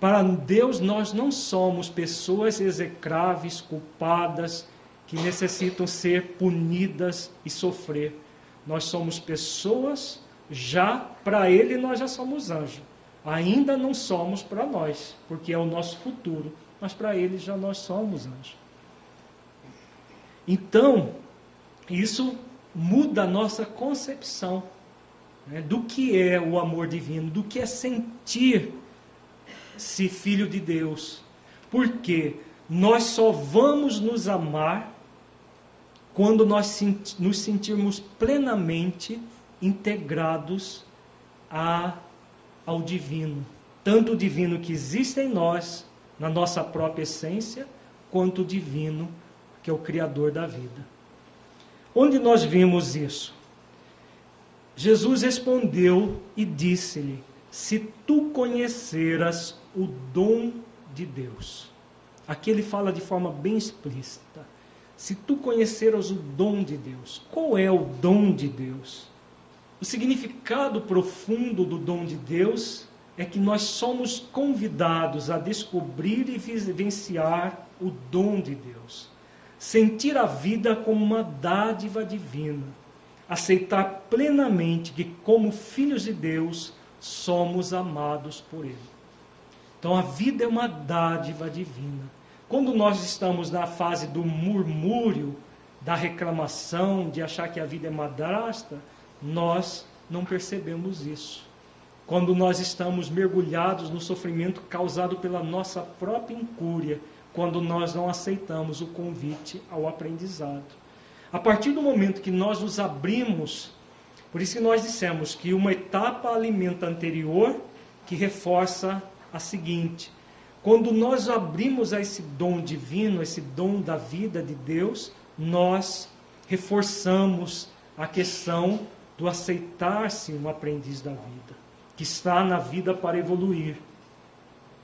Para Deus, nós não somos pessoas execráveis, culpadas, que necessitam ser punidas e sofrer. Nós somos pessoas, já para Ele nós já somos anjos. Ainda não somos para nós, porque é o nosso futuro, mas para Ele já nós somos anjos. Então, isso muda a nossa concepção né, do que é o amor divino, do que é sentir se filho de Deus. Porque nós só vamos nos amar quando nós nos sentirmos plenamente integrados a, ao divino. Tanto o divino que existe em nós, na nossa própria essência, quanto o divino que é o Criador da vida. Onde nós vimos isso? Jesus respondeu e disse-lhe: Se tu conheceras o dom de Deus. Aqui ele fala de forma bem explícita. Se tu conheceras o dom de Deus, qual é o dom de Deus? O significado profundo do dom de Deus é que nós somos convidados a descobrir e vivenciar o dom de Deus. Sentir a vida como uma dádiva divina. Aceitar plenamente que, como filhos de Deus, somos amados por Ele. Então a vida é uma dádiva divina. Quando nós estamos na fase do murmúrio, da reclamação, de achar que a vida é madrasta, nós não percebemos isso. Quando nós estamos mergulhados no sofrimento causado pela nossa própria incúria, quando nós não aceitamos o convite ao aprendizado. A partir do momento que nós nos abrimos, por isso que nós dissemos que uma etapa alimenta anterior que reforça a seguinte: quando nós abrimos a esse dom divino, esse dom da vida de Deus, nós reforçamos a questão do aceitar-se um aprendiz da vida, que está na vida para evoluir.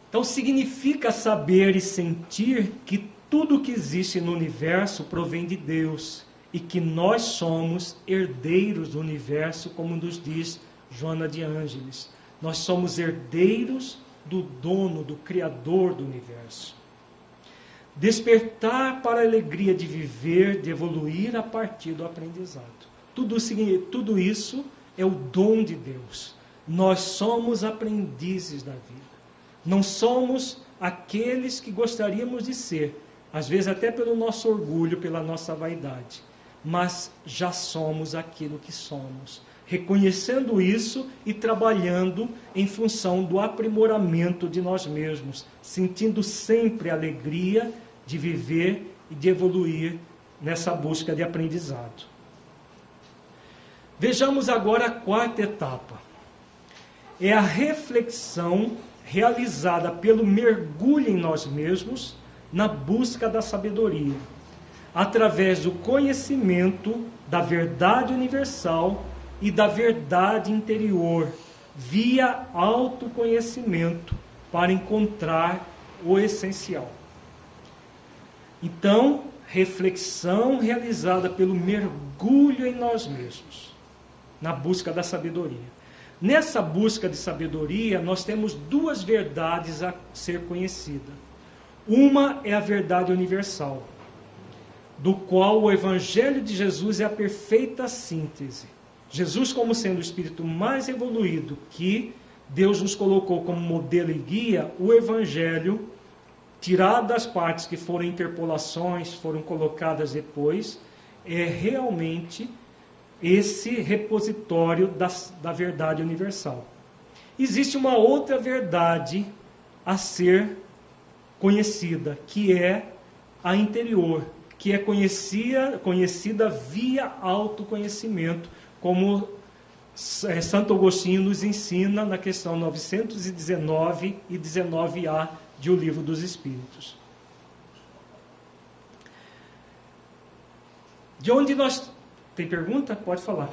Então significa saber e sentir que tudo que existe no universo provém de Deus e que nós somos herdeiros do universo, como nos diz Joana de Ângeles. Nós somos herdeiros do dono, do Criador do universo. Despertar para a alegria de viver, de evoluir a partir do aprendizado. Tudo, tudo isso é o dom de Deus. Nós somos aprendizes da vida. Não somos aqueles que gostaríamos de ser, às vezes até pelo nosso orgulho, pela nossa vaidade, mas já somos aquilo que somos. Reconhecendo isso e trabalhando em função do aprimoramento de nós mesmos, sentindo sempre alegria de viver e de evoluir nessa busca de aprendizado. Vejamos agora a quarta etapa. É a reflexão realizada pelo mergulho em nós mesmos na busca da sabedoria, através do conhecimento da verdade universal e da verdade interior, via autoconhecimento, para encontrar o essencial. Então, reflexão realizada pelo mergulho em nós mesmos, na busca da sabedoria. Nessa busca de sabedoria, nós temos duas verdades a ser conhecida. Uma é a verdade universal, do qual o Evangelho de Jesus é a perfeita síntese. Jesus, como sendo o espírito mais evoluído que Deus nos colocou como modelo e guia, o Evangelho, tirado das partes que foram interpolações, foram colocadas depois, é realmente esse repositório da, da verdade universal. Existe uma outra verdade a ser conhecida, que é a interior, que é conhecida, conhecida via autoconhecimento, como é, Santo Agostinho nos ensina na questão 919 e 19a de O Livro dos Espíritos. De onde nós tem pergunta? Pode falar.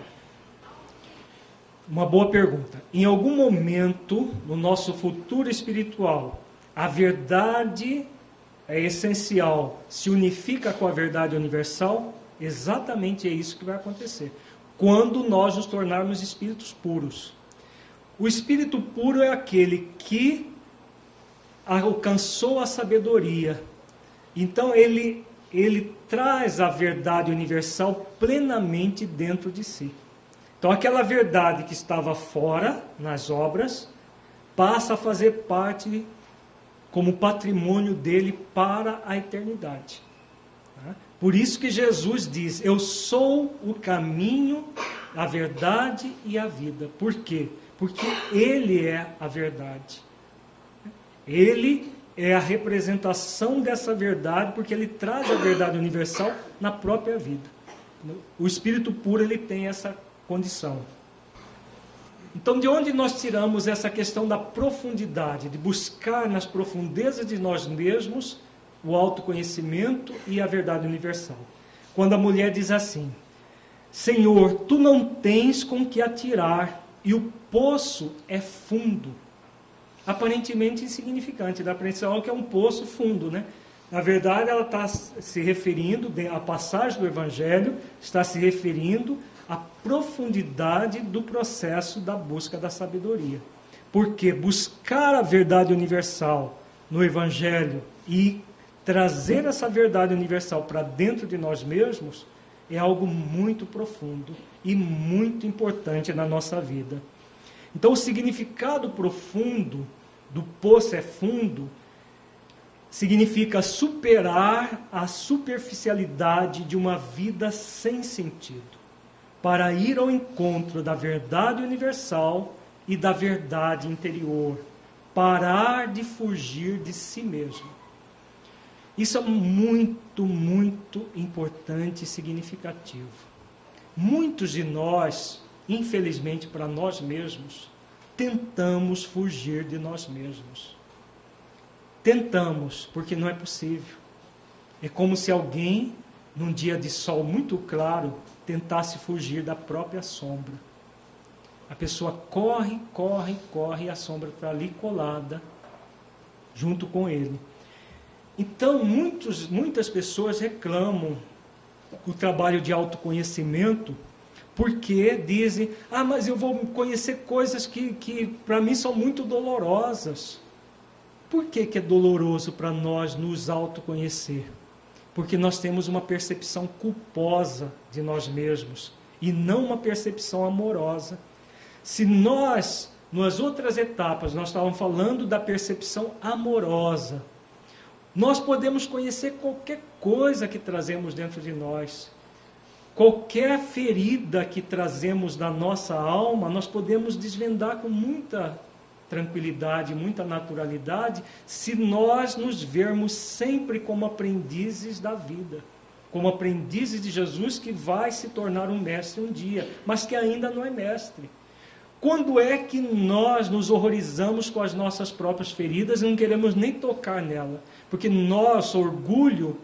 Uma boa pergunta. Em algum momento no nosso futuro espiritual, a verdade é essencial se unifica com a verdade universal? Exatamente é isso que vai acontecer. Quando nós nos tornarmos espíritos puros. O espírito puro é aquele que alcançou a sabedoria. Então ele ele traz a verdade universal plenamente dentro de si. Então, aquela verdade que estava fora nas obras passa a fazer parte como patrimônio dele para a eternidade. Por isso que Jesus diz: Eu sou o caminho, a verdade e a vida. Por quê? Porque Ele é a verdade. Ele é a representação dessa verdade, porque ele traz a verdade universal na própria vida. O espírito puro ele tem essa condição. Então, de onde nós tiramos essa questão da profundidade, de buscar nas profundezas de nós mesmos o autoconhecimento e a verdade universal? Quando a mulher diz assim: Senhor, tu não tens com que atirar, e o poço é fundo aparentemente insignificante. Dá para pensar que é um poço fundo, né? Na verdade, ela está se referindo, a passagem do Evangelho está se referindo à profundidade do processo da busca da sabedoria. Porque buscar a verdade universal no Evangelho e trazer essa verdade universal para dentro de nós mesmos é algo muito profundo e muito importante na nossa vida. Então, o significado profundo do poço é fundo significa superar a superficialidade de uma vida sem sentido, para ir ao encontro da verdade universal e da verdade interior, parar de fugir de si mesmo. Isso é muito, muito importante e significativo. Muitos de nós, infelizmente para nós mesmos, tentamos fugir de nós mesmos. Tentamos, porque não é possível. É como se alguém, num dia de sol muito claro, tentasse fugir da própria sombra. A pessoa corre, corre, corre e a sombra está ali colada junto com ele. Então, muitos, muitas pessoas reclamam o trabalho de autoconhecimento porque dizem, ah, mas eu vou conhecer coisas que, que para mim são muito dolorosas. Por que, que é doloroso para nós nos autoconhecer? Porque nós temos uma percepção culposa de nós mesmos e não uma percepção amorosa. Se nós nas outras etapas, nós estávamos falando da percepção amorosa. Nós podemos conhecer qualquer coisa que trazemos dentro de nós. Qualquer ferida que trazemos da nossa alma, nós podemos desvendar com muita tranquilidade, muita naturalidade, se nós nos vermos sempre como aprendizes da vida, como aprendizes de Jesus que vai se tornar um mestre um dia, mas que ainda não é mestre. Quando é que nós nos horrorizamos com as nossas próprias feridas e não queremos nem tocar nela? Porque nosso orgulho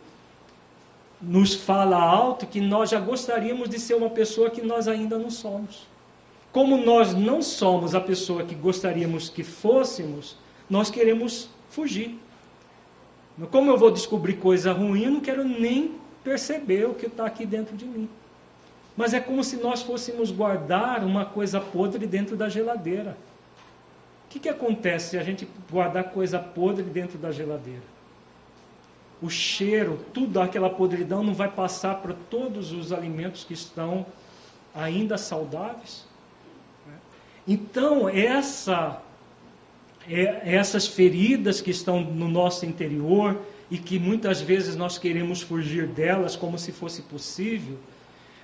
nos fala alto que nós já gostaríamos de ser uma pessoa que nós ainda não somos. Como nós não somos a pessoa que gostaríamos que fôssemos, nós queremos fugir. Como eu vou descobrir coisa ruim, eu não quero nem perceber o que está aqui dentro de mim. Mas é como se nós fôssemos guardar uma coisa podre dentro da geladeira. O que, que acontece se a gente guardar coisa podre dentro da geladeira? O cheiro, tudo aquela podridão não vai passar para todos os alimentos que estão ainda saudáveis? Então, essa, é, essas feridas que estão no nosso interior e que muitas vezes nós queremos fugir delas como se fosse possível,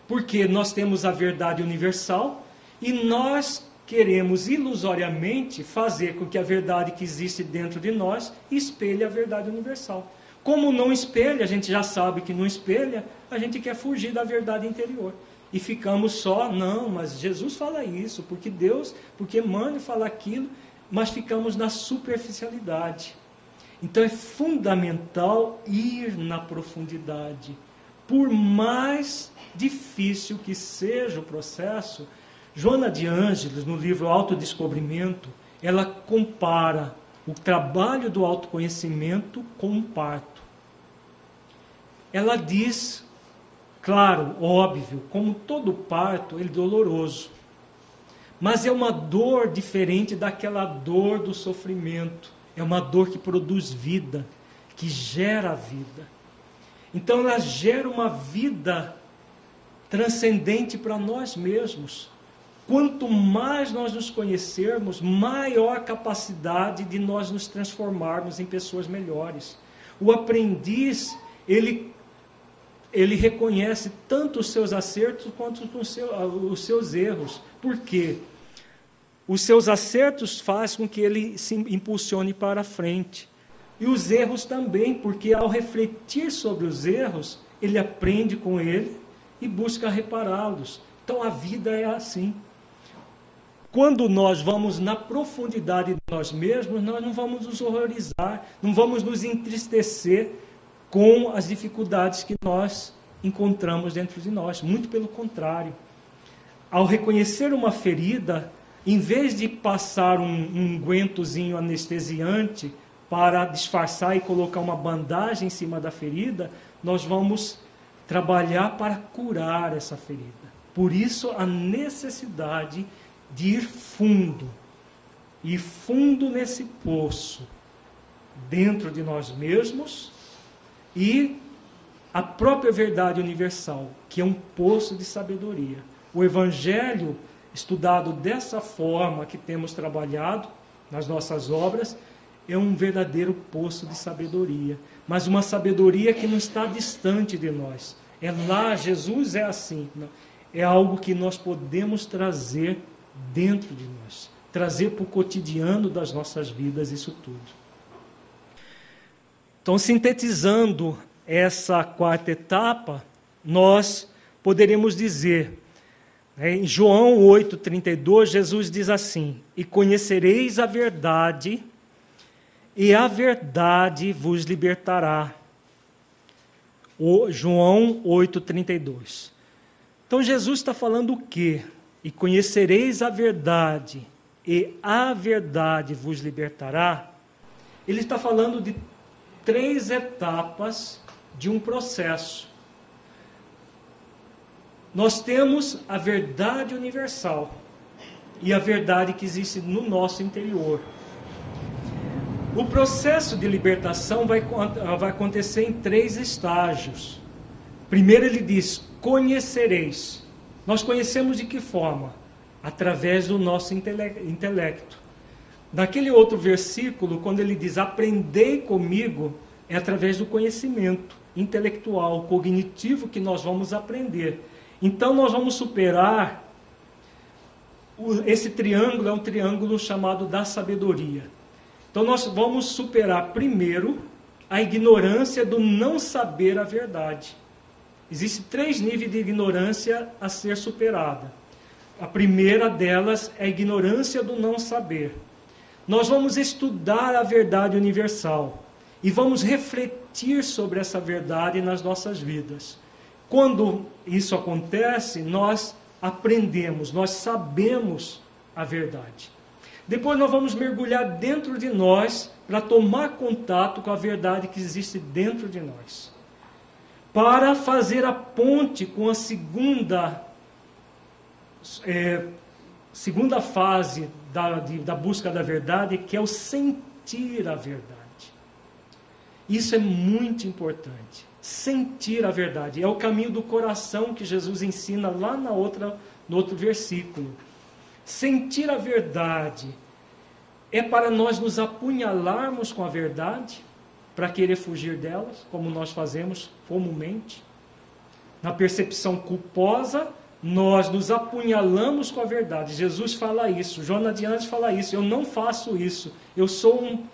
porque nós temos a verdade universal e nós queremos ilusoriamente fazer com que a verdade que existe dentro de nós espelhe a verdade universal. Como não espelha, a gente já sabe que não espelha, a gente quer fugir da verdade interior e ficamos só, não, mas Jesus fala isso, porque Deus, porque manda falar aquilo, mas ficamos na superficialidade. Então é fundamental ir na profundidade. Por mais difícil que seja o processo, Joana de Ângeles, no livro Autodescobrimento, ela compara o trabalho do autoconhecimento com um parto. Ela diz Claro, óbvio, como todo parto, ele é doloroso. Mas é uma dor diferente daquela dor do sofrimento. É uma dor que produz vida, que gera vida. Então ela gera uma vida transcendente para nós mesmos. Quanto mais nós nos conhecermos, maior capacidade de nós nos transformarmos em pessoas melhores. O aprendiz, ele ele reconhece tanto os seus acertos quanto os seus erros. Por quê? Os seus acertos fazem com que ele se impulsione para frente. E os erros também, porque ao refletir sobre os erros, ele aprende com ele e busca repará-los. Então a vida é assim. Quando nós vamos na profundidade de nós mesmos, nós não vamos nos horrorizar, não vamos nos entristecer com as dificuldades que nós encontramos dentro de nós. Muito pelo contrário. Ao reconhecer uma ferida, em vez de passar um, um guentozinho anestesiante para disfarçar e colocar uma bandagem em cima da ferida, nós vamos trabalhar para curar essa ferida. Por isso, a necessidade de ir fundo, ir fundo nesse poço, dentro de nós mesmos e a própria verdade universal, que é um poço de sabedoria. O Evangelho, estudado dessa forma que temos trabalhado nas nossas obras, é um verdadeiro poço de sabedoria, mas uma sabedoria que não está distante de nós. É lá, Jesus é assim. É algo que nós podemos trazer dentro de nós, trazer para o cotidiano das nossas vidas, isso tudo. Então, sintetizando essa quarta etapa, nós poderemos dizer, né, em João 8,32, Jesus diz assim: E conhecereis a verdade, e a verdade vos libertará. O João 8,32. Então Jesus está falando o quê? E conhecereis a verdade, e a verdade vos libertará. Ele está falando de três etapas de um processo. Nós temos a verdade universal e a verdade que existe no nosso interior. O processo de libertação vai, vai acontecer em três estágios. Primeiro, ele diz: conhecereis. Nós conhecemos de que forma? através do nosso intelecto. Naquele outro versículo, quando ele diz aprendei comigo, é através do conhecimento intelectual, cognitivo que nós vamos aprender. Então nós vamos superar esse triângulo é um triângulo chamado da sabedoria. Então nós vamos superar primeiro a ignorância do não saber a verdade. Existem três níveis de ignorância a ser superada. A primeira delas é a ignorância do não saber. Nós vamos estudar a verdade universal e vamos refletir sobre essa verdade nas nossas vidas. Quando isso acontece, nós aprendemos, nós sabemos a verdade. Depois nós vamos mergulhar dentro de nós para tomar contato com a verdade que existe dentro de nós. Para fazer a ponte com a segunda, é, segunda fase da, de, da busca da verdade, que é o sentir a verdade. Isso é muito importante. Sentir a verdade. É o caminho do coração que Jesus ensina lá na outra, no outro versículo. Sentir a verdade é para nós nos apunhalarmos com a verdade, para querer fugir delas, como nós fazemos comumente. Na percepção culposa, nós nos apunhalamos com a verdade. Jesus fala isso, Jonas de Anjos fala isso. Eu não faço isso. Eu sou um,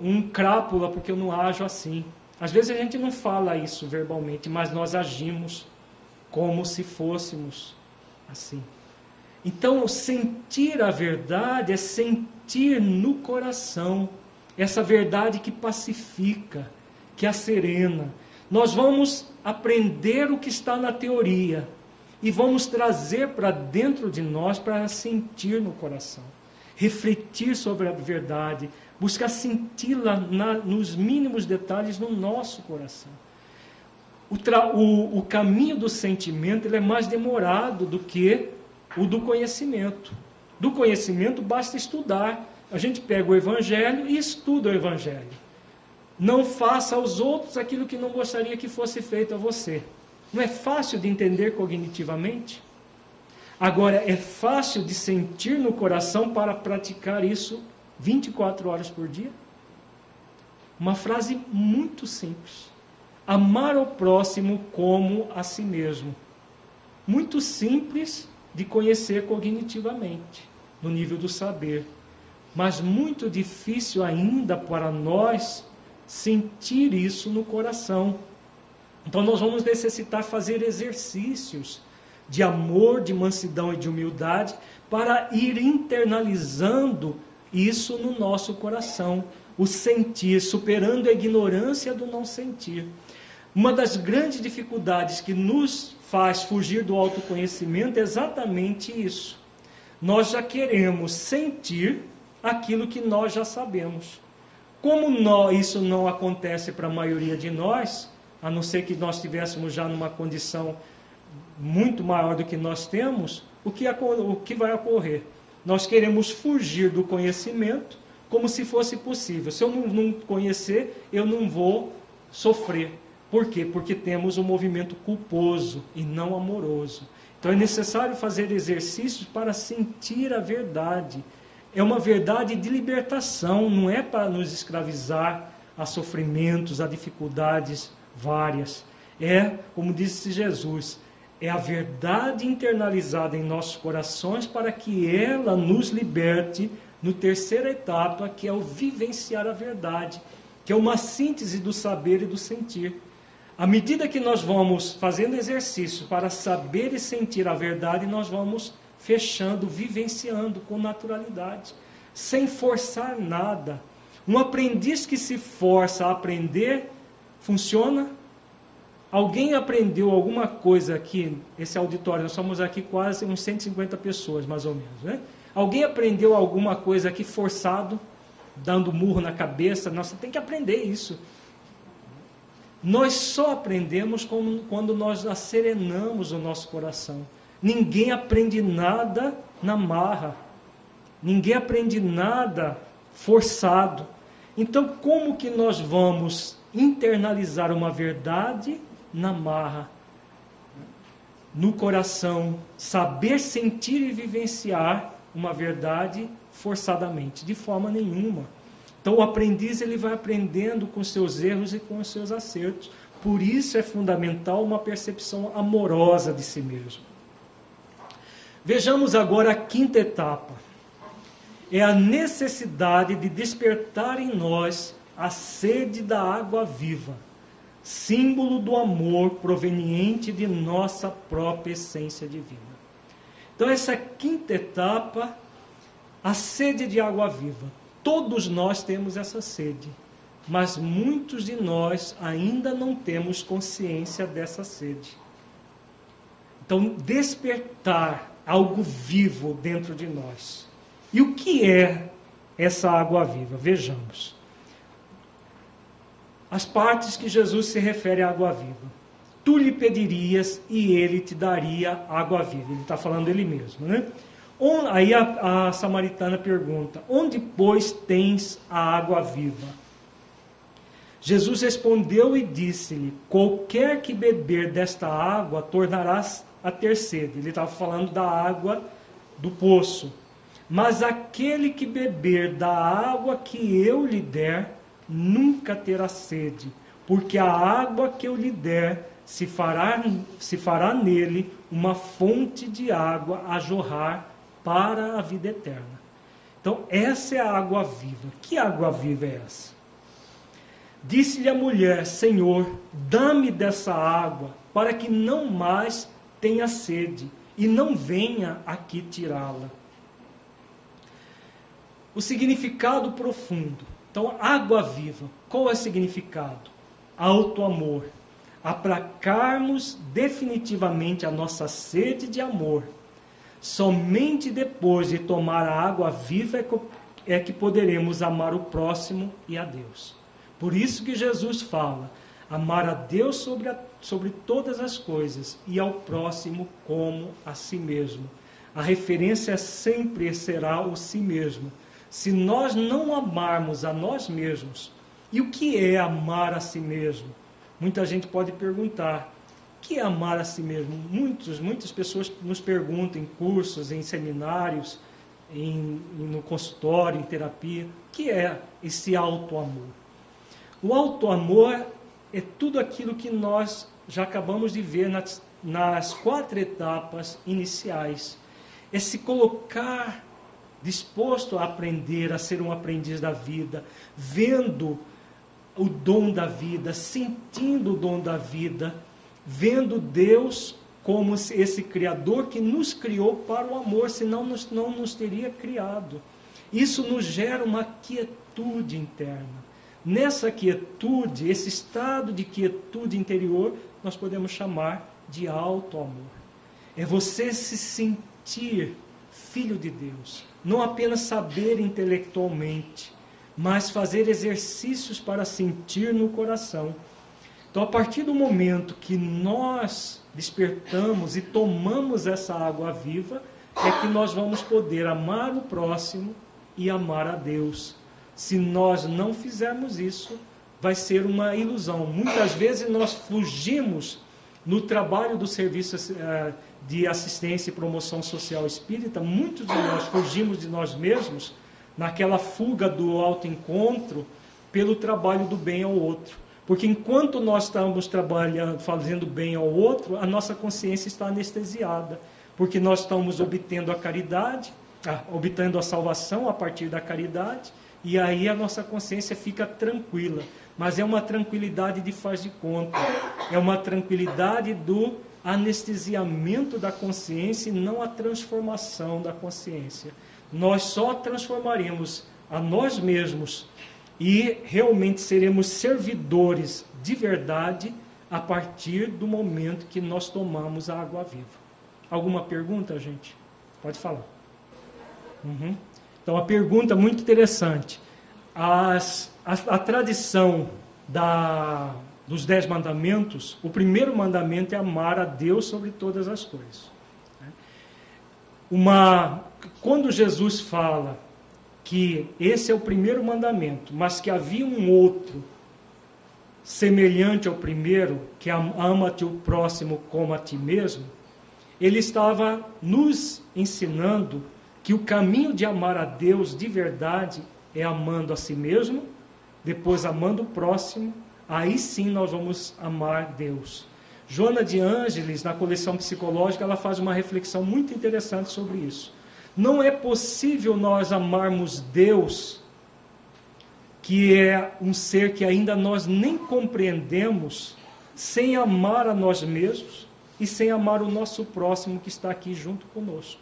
um crápula porque eu não ajo assim. Às vezes a gente não fala isso verbalmente, mas nós agimos como se fôssemos assim. Então, sentir a verdade é sentir no coração essa verdade que pacifica, que acerena. Nós vamos aprender o que está na teoria e vamos trazer para dentro de nós para sentir no coração, refletir sobre a verdade, buscar senti-la nos mínimos detalhes no nosso coração. O, o, o caminho do sentimento ele é mais demorado do que o do conhecimento. Do conhecimento basta estudar. A gente pega o Evangelho e estuda o Evangelho. Não faça aos outros aquilo que não gostaria que fosse feito a você. Não é fácil de entender cognitivamente? Agora, é fácil de sentir no coração para praticar isso 24 horas por dia? Uma frase muito simples. Amar o próximo como a si mesmo. Muito simples de conhecer cognitivamente, no nível do saber, mas muito difícil ainda para nós sentir isso no coração. Então nós vamos necessitar fazer exercícios de amor, de mansidão e de humildade para ir internalizando isso no nosso coração, o sentir, superando a ignorância do não sentir. Uma das grandes dificuldades que nos faz fugir do autoconhecimento é exatamente isso. Nós já queremos sentir aquilo que nós já sabemos. Como isso não acontece para a maioria de nós, a não ser que nós estivéssemos já numa condição muito maior do que nós temos, o que, o que vai ocorrer? Nós queremos fugir do conhecimento como se fosse possível. Se eu não, não conhecer, eu não vou sofrer. Por quê? Porque temos um movimento culposo e não amoroso. Então é necessário fazer exercícios para sentir a verdade. É uma verdade de libertação, não é para nos escravizar a sofrimentos, a dificuldades várias. É, como disse Jesus, é a verdade internalizada em nossos corações para que ela nos liberte no terceira etapa, que é o vivenciar a verdade, que é uma síntese do saber e do sentir. À medida que nós vamos fazendo exercício para saber e sentir a verdade, nós vamos fechando, vivenciando com naturalidade, sem forçar nada. Um aprendiz que se força a aprender, funciona? Alguém aprendeu alguma coisa aqui, esse auditório, nós somos aqui quase uns 150 pessoas, mais ou menos, né? Alguém aprendeu alguma coisa aqui forçado, dando murro na cabeça? Nossa, tem que aprender isso. Nós só aprendemos quando nós acerenamos o nosso coração. Ninguém aprende nada na marra. Ninguém aprende nada forçado. Então, como que nós vamos internalizar uma verdade na marra. no coração, saber sentir e vivenciar uma verdade forçadamente, de forma nenhuma. Então o aprendiz ele vai aprendendo com seus erros e com os seus acertos. Por isso é fundamental uma percepção amorosa de si mesmo. Vejamos agora a quinta etapa. É a necessidade de despertar em nós a sede da água viva símbolo do amor proveniente de nossa própria essência divina. Então, essa quinta etapa, a sede de água viva. Todos nós temos essa sede, mas muitos de nós ainda não temos consciência dessa sede. Então, despertar algo vivo dentro de nós. E o que é essa água viva? Vejamos as partes que Jesus se refere à água viva. Tu lhe pedirias e ele te daria água viva. Ele está falando ele mesmo, né? Aí a, a samaritana pergunta: Onde, pois, tens a água viva? Jesus respondeu e disse-lhe: Qualquer que beber desta água tornarás a ter sede. Ele estava falando da água do poço. Mas aquele que beber da água que eu lhe der, nunca terá sede, porque a água que eu lhe der se fará, se fará nele uma fonte de água a jorrar para a vida eterna. Então, essa é a água viva. Que água viva é essa? Disse-lhe a mulher: Senhor, dá-me dessa água, para que não mais tenha sede e não venha aqui tirá-la. O significado profundo então, água viva, qual é o significado? Alto amor. Aplacarmos definitivamente a nossa sede de amor. Somente depois de tomar a água viva é que poderemos amar o próximo e a Deus. Por isso que Jesus fala: amar a Deus sobre, a, sobre todas as coisas e ao próximo como a si mesmo. A referência sempre será o si mesmo se nós não amarmos a nós mesmos, e o que é amar a si mesmo? Muita gente pode perguntar: o que é amar a si mesmo? Muitos, muitas pessoas nos perguntam em cursos, em seminários, em, no consultório, em terapia: o que é esse auto-amor? O auto-amor é tudo aquilo que nós já acabamos de ver nas, nas quatro etapas iniciais. É se colocar disposto a aprender, a ser um aprendiz da vida, vendo o dom da vida, sentindo o dom da vida, vendo Deus como esse Criador que nos criou para o amor, senão nos, não nos teria criado. Isso nos gera uma quietude interna. Nessa quietude, esse estado de quietude interior, nós podemos chamar de alto amor. É você se sentir filho de Deus, não apenas saber intelectualmente, mas fazer exercícios para sentir no coração. Então, a partir do momento que nós despertamos e tomamos essa água viva, é que nós vamos poder amar o próximo e amar a Deus. Se nós não fizermos isso, vai ser uma ilusão. Muitas vezes nós fugimos no trabalho do serviço eh, de assistência e promoção social espírita, muitos de nós fugimos de nós mesmos naquela fuga do autoencontro pelo trabalho do bem ao outro. Porque enquanto nós estamos trabalhando, fazendo bem ao outro, a nossa consciência está anestesiada. Porque nós estamos obtendo a caridade, obtendo a salvação a partir da caridade, e aí a nossa consciência fica tranquila. Mas é uma tranquilidade de faz de conta, é uma tranquilidade do anestesiamento da consciência e não a transformação da consciência. Nós só transformaremos a nós mesmos e realmente seremos servidores de verdade a partir do momento que nós tomamos a água viva. Alguma pergunta, gente? Pode falar. Uhum. Então, a pergunta muito interessante. As, a, a tradição da dos dez mandamentos, o primeiro mandamento é amar a Deus sobre todas as coisas. Uma, quando Jesus fala que esse é o primeiro mandamento, mas que havia um outro semelhante ao primeiro, que ama-te o próximo como a ti mesmo, ele estava nos ensinando que o caminho de amar a Deus de verdade é amando a si mesmo, depois amando o próximo, aí sim nós vamos amar Deus. Joana de Ângeles, na coleção psicológica, ela faz uma reflexão muito interessante sobre isso. Não é possível nós amarmos Deus, que é um ser que ainda nós nem compreendemos, sem amar a nós mesmos e sem amar o nosso próximo que está aqui junto conosco.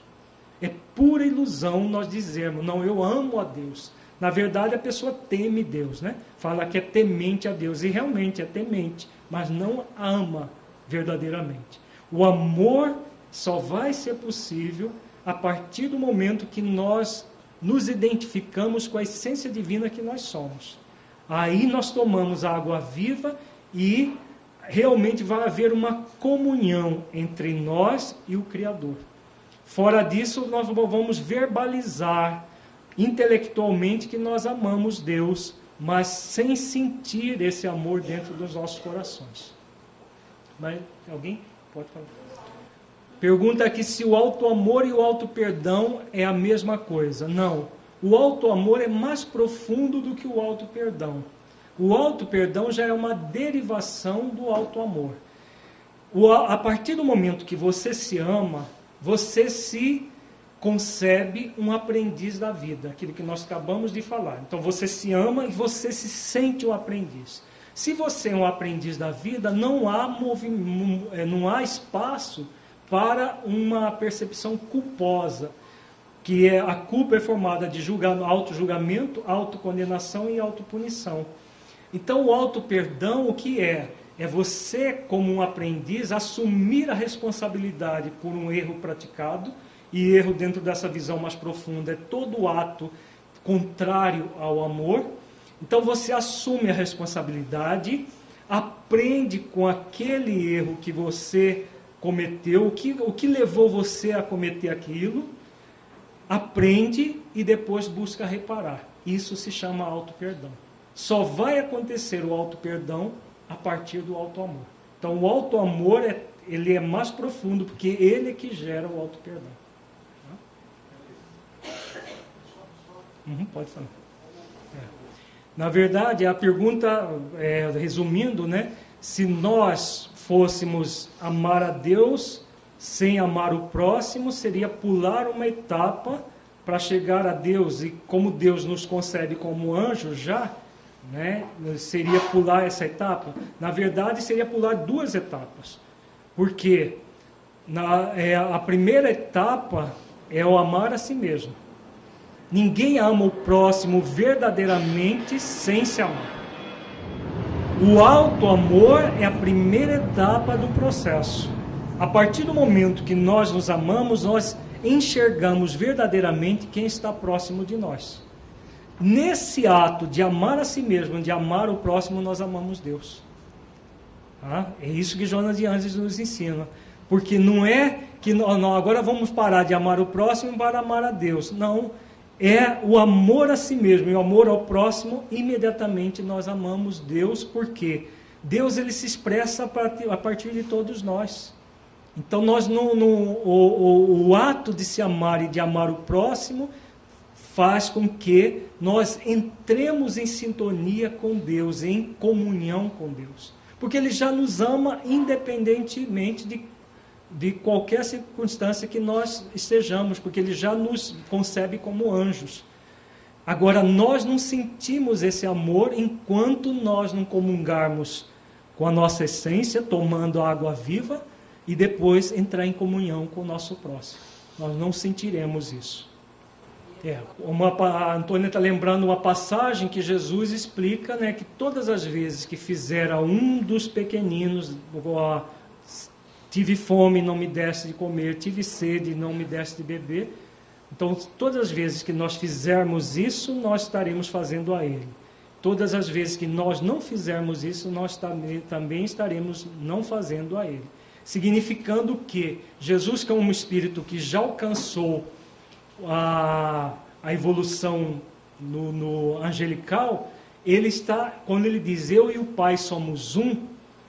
É pura ilusão nós dizermos, não, eu amo a Deus. Na verdade, a pessoa teme Deus, né? Fala que é temente a Deus, e realmente é temente, mas não ama verdadeiramente. O amor só vai ser possível a partir do momento que nós nos identificamos com a essência divina que nós somos. Aí nós tomamos a água viva e realmente vai haver uma comunhão entre nós e o Criador. Fora disso, nós vamos verbalizar intelectualmente que nós amamos Deus, mas sem sentir esse amor dentro dos nossos corações. Mas alguém pode falar? Pergunta aqui se o alto amor e o alto perdão é a mesma coisa. Não. O alto amor é mais profundo do que o alto perdão. O alto perdão já é uma derivação do alto amor. O, a partir do momento que você se ama, você se concebe um aprendiz da vida, aquilo que nós acabamos de falar. Então você se ama e você se sente um aprendiz. Se você é um aprendiz da vida, não há, eh, não há espaço para uma percepção culposa, que é a culpa é formada de julgamento, auto-julgamento, autocondenação e autopunição. Então o auto-perdão o que é? É você, como um aprendiz, assumir a responsabilidade por um erro praticado, e erro dentro dessa visão mais profunda é todo ato contrário ao amor, então você assume a responsabilidade, aprende com aquele erro que você cometeu, o que, o que levou você a cometer aquilo, aprende e depois busca reparar. Isso se chama auto-perdão. Só vai acontecer o auto-perdão a partir do auto-amor. Então o auto-amor é, ele é mais profundo porque ele é que gera o auto-perdão. Uhum, pode falar. Na verdade, a pergunta, é, resumindo, né, se nós fôssemos amar a Deus sem amar o próximo, seria pular uma etapa para chegar a Deus, e como Deus nos concebe como anjo já, né, seria pular essa etapa? Na verdade, seria pular duas etapas. Porque na, é, a primeira etapa é o amar a si mesmo. Ninguém ama o próximo verdadeiramente sem se amar. O alto amor é a primeira etapa do processo. A partir do momento que nós nos amamos, nós enxergamos verdadeiramente quem está próximo de nós. Nesse ato de amar a si mesmo, de amar o próximo, nós amamos Deus. Ah, é isso que Jonas de Anjos nos ensina. Porque não é que nós, agora vamos parar de amar o próximo para amar a Deus. Não é o amor a si mesmo e o amor ao próximo, imediatamente nós amamos Deus, porque Deus ele se expressa a partir de todos nós. Então nós não, não o, o, o ato de se amar e de amar o próximo faz com que nós entremos em sintonia com Deus, em comunhão com Deus. Porque Ele já nos ama independentemente de de qualquer circunstância que nós estejamos, porque ele já nos concebe como anjos. Agora, nós não sentimos esse amor enquanto nós não comungarmos com a nossa essência, tomando a água viva e depois entrar em comunhão com o nosso próximo. Nós não sentiremos isso. É, uma, a Antônia está lembrando uma passagem que Jesus explica né, que todas as vezes que fizera um dos pequeninos, Tive fome, não me deste de comer, tive sede, não me deste de beber. Então, todas as vezes que nós fizermos isso, nós estaremos fazendo a Ele. Todas as vezes que nós não fizermos isso, nós também estaremos não fazendo a Ele. Significando que Jesus, é um espírito que já alcançou a, a evolução no, no angelical, ele está, quando ele diz eu e o Pai somos um,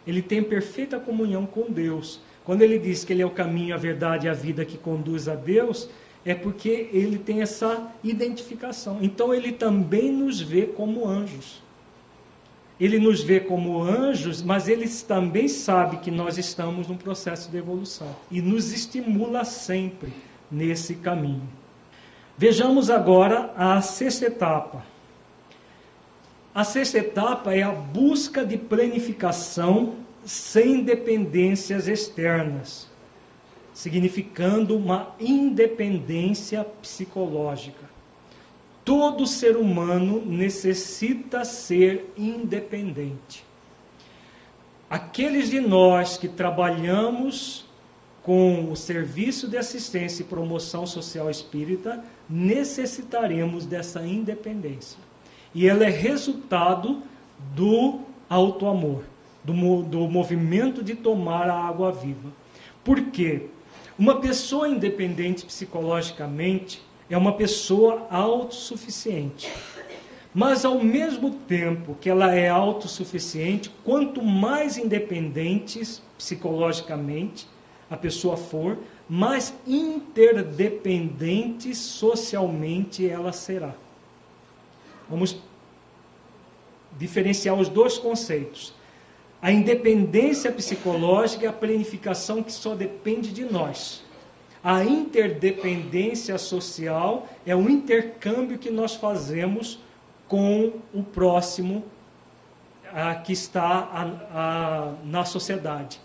ele tem perfeita comunhão com Deus. Quando ele diz que ele é o caminho, a verdade e a vida que conduz a Deus, é porque ele tem essa identificação. Então ele também nos vê como anjos. Ele nos vê como anjos, mas ele também sabe que nós estamos num processo de evolução e nos estimula sempre nesse caminho. Vejamos agora a sexta etapa. A sexta etapa é a busca de planificação sem dependências externas, significando uma independência psicológica. Todo ser humano necessita ser independente. Aqueles de nós que trabalhamos com o serviço de assistência e promoção social espírita, necessitaremos dessa independência. E ela é resultado do auto-amor, do, do movimento de tomar a água viva. Por quê? Uma pessoa independente psicologicamente é uma pessoa autossuficiente. Mas ao mesmo tempo que ela é autossuficiente, quanto mais independentes psicologicamente a pessoa for, mais interdependente socialmente ela será. Vamos diferenciar os dois conceitos. A independência psicológica é a planificação que só depende de nós. A interdependência social é o intercâmbio que nós fazemos com o próximo a, que está a, a, na sociedade.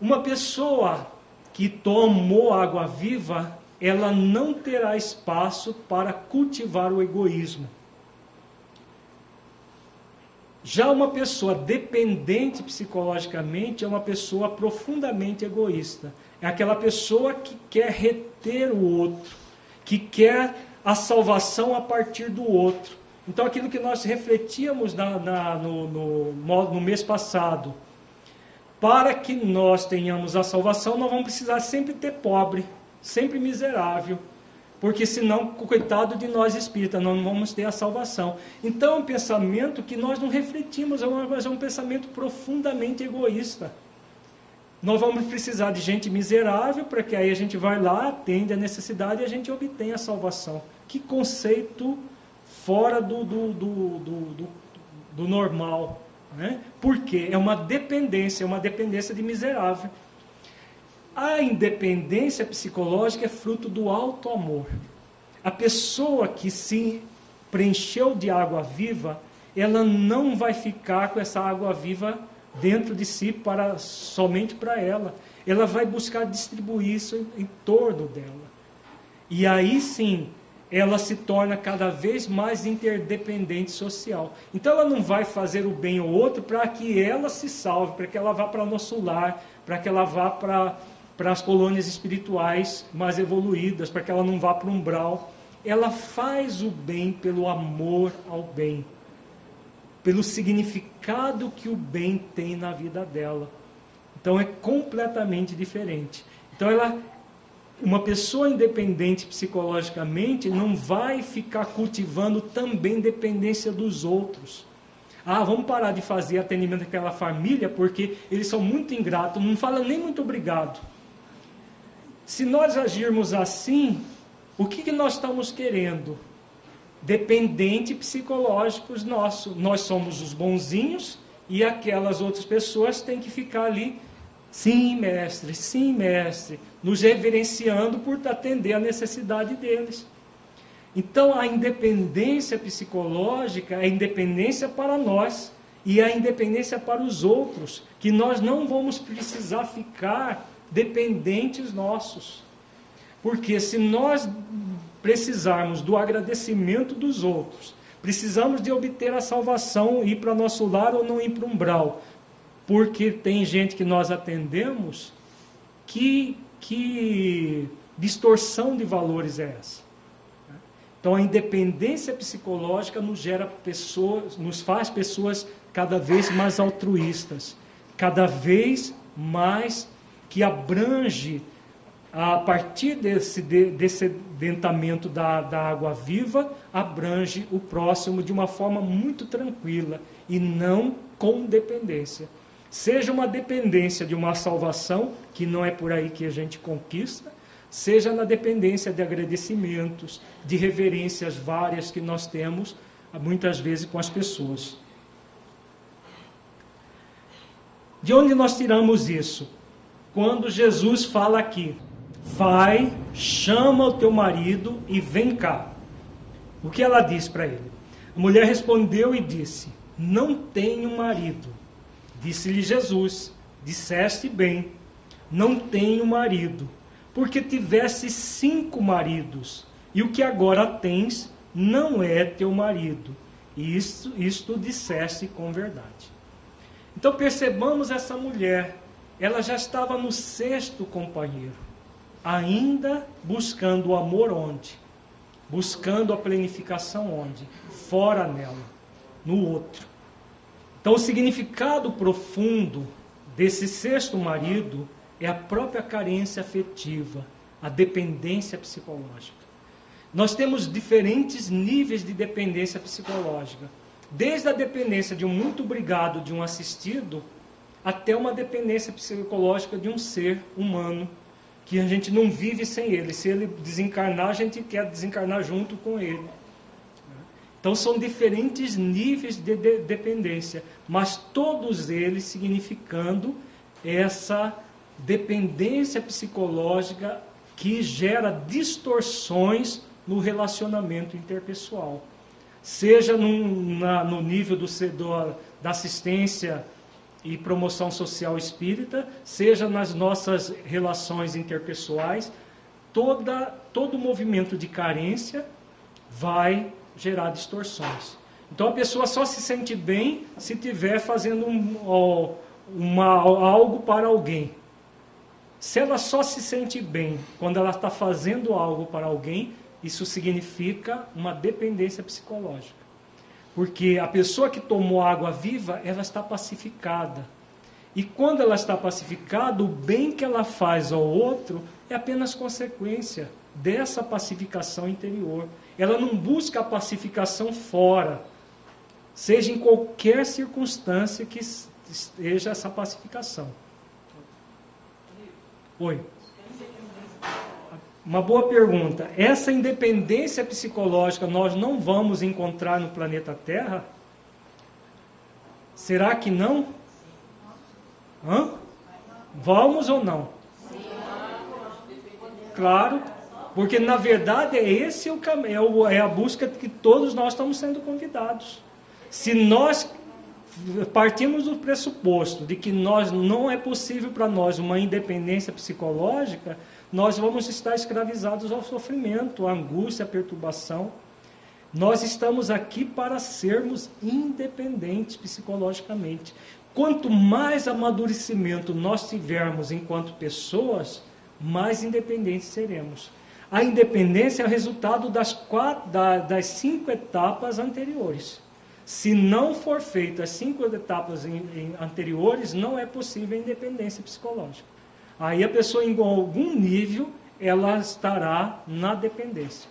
Uma pessoa que tomou água viva, ela não terá espaço para cultivar o egoísmo. Já uma pessoa dependente psicologicamente é uma pessoa profundamente egoísta. É aquela pessoa que quer reter o outro, que quer a salvação a partir do outro. Então, aquilo que nós refletíamos na, na, no, no, no mês passado, para que nós tenhamos a salvação, nós vamos precisar sempre ter pobre, sempre miserável, porque senão, coitado de nós espíritas, nós não vamos ter a salvação. Então é um pensamento que nós não refletimos, é um, é um pensamento profundamente egoísta. Nós vamos precisar de gente miserável para que aí a gente vai lá, atende a necessidade e a gente obtenha a salvação. Que conceito fora do, do, do, do, do normal. Né? Por quê? É uma dependência, é uma dependência de miserável. A independência psicológica é fruto do alto amor. A pessoa que se preencheu de água viva, ela não vai ficar com essa água viva dentro de si para somente para ela. Ela vai buscar distribuir isso em, em torno dela. E aí sim, ela se torna cada vez mais interdependente social. Então ela não vai fazer o bem ao outro para que ela se salve, para que ela vá para nosso lar, para que ela vá para, para as colônias espirituais mais evoluídas, para que ela não vá para o umbral. Ela faz o bem pelo amor ao bem, pelo significado que o bem tem na vida dela. Então é completamente diferente. Então ela uma pessoa independente psicologicamente não vai ficar cultivando também dependência dos outros. Ah, vamos parar de fazer atendimento àquela família porque eles são muito ingratos, não fala nem muito obrigado. Se nós agirmos assim, o que, que nós estamos querendo? Dependente psicológicos nossos. Nós somos os bonzinhos e aquelas outras pessoas têm que ficar ali Sim, mestre, sim, mestre, nos reverenciando por atender a necessidade deles. Então, a independência psicológica é independência para nós e a independência para os outros, que nós não vamos precisar ficar dependentes nossos. Porque se nós precisarmos do agradecimento dos outros, precisamos de obter a salvação, ir para nosso lar ou não ir para um umbral, porque tem gente que nós atendemos que, que distorção de valores é essa? Então a independência psicológica nos gera pessoas, nos faz pessoas cada vez mais altruístas, cada vez mais que abrange a partir desse descedentamento da, da água viva, abrange o próximo de uma forma muito tranquila e não com dependência. Seja uma dependência de uma salvação, que não é por aí que a gente conquista, seja na dependência de agradecimentos, de reverências várias que nós temos, muitas vezes, com as pessoas. De onde nós tiramos isso? Quando Jesus fala aqui: vai, chama o teu marido e vem cá. O que ela diz para ele? A mulher respondeu e disse: Não tenho marido. Disse-lhe Jesus: Disseste bem, não tenho marido, porque tivesse cinco maridos, e o que agora tens não é teu marido. E isto, isto disseste com verdade. Então percebamos essa mulher, ela já estava no sexto companheiro, ainda buscando o amor onde? Buscando a planificação onde? Fora nela, no outro. Então o significado profundo desse sexto marido é a própria carência afetiva, a dependência psicológica. Nós temos diferentes níveis de dependência psicológica. Desde a dependência de um muito obrigado de um assistido, até uma dependência psicológica de um ser humano, que a gente não vive sem ele. Se ele desencarnar, a gente quer desencarnar junto com ele. Então são diferentes níveis de, de dependência, mas todos eles significando essa dependência psicológica que gera distorções no relacionamento interpessoal seja num, na, no nível do, do, da assistência e promoção social espírita, seja nas nossas relações interpessoais, toda, todo movimento de carência vai gerar distorções. Então a pessoa só se sente bem se estiver fazendo um, uma, algo para alguém. Se ela só se sente bem quando ela está fazendo algo para alguém, isso significa uma dependência psicológica. Porque a pessoa que tomou água viva, ela está pacificada. E quando ela está pacificada, o bem que ela faz ao outro é apenas consequência dessa pacificação interior. Ela não busca a pacificação fora, seja em qualquer circunstância que esteja essa pacificação. Oi. Uma boa pergunta. Essa independência psicológica nós não vamos encontrar no planeta Terra? Será que não? Hã? Vamos ou não? Claro, porque na verdade é esse o caminho, é, é a busca que todos nós estamos sendo convidados. Se nós partimos do pressuposto de que nós não é possível para nós uma independência psicológica, nós vamos estar escravizados ao sofrimento, à angústia, à perturbação. Nós estamos aqui para sermos independentes psicologicamente. Quanto mais amadurecimento nós tivermos enquanto pessoas, mais independentes seremos. A independência é o resultado das, quatro, das cinco etapas anteriores. Se não for feito as cinco etapas anteriores, não é possível a independência psicológica. Aí a pessoa, em algum nível, ela estará na dependência.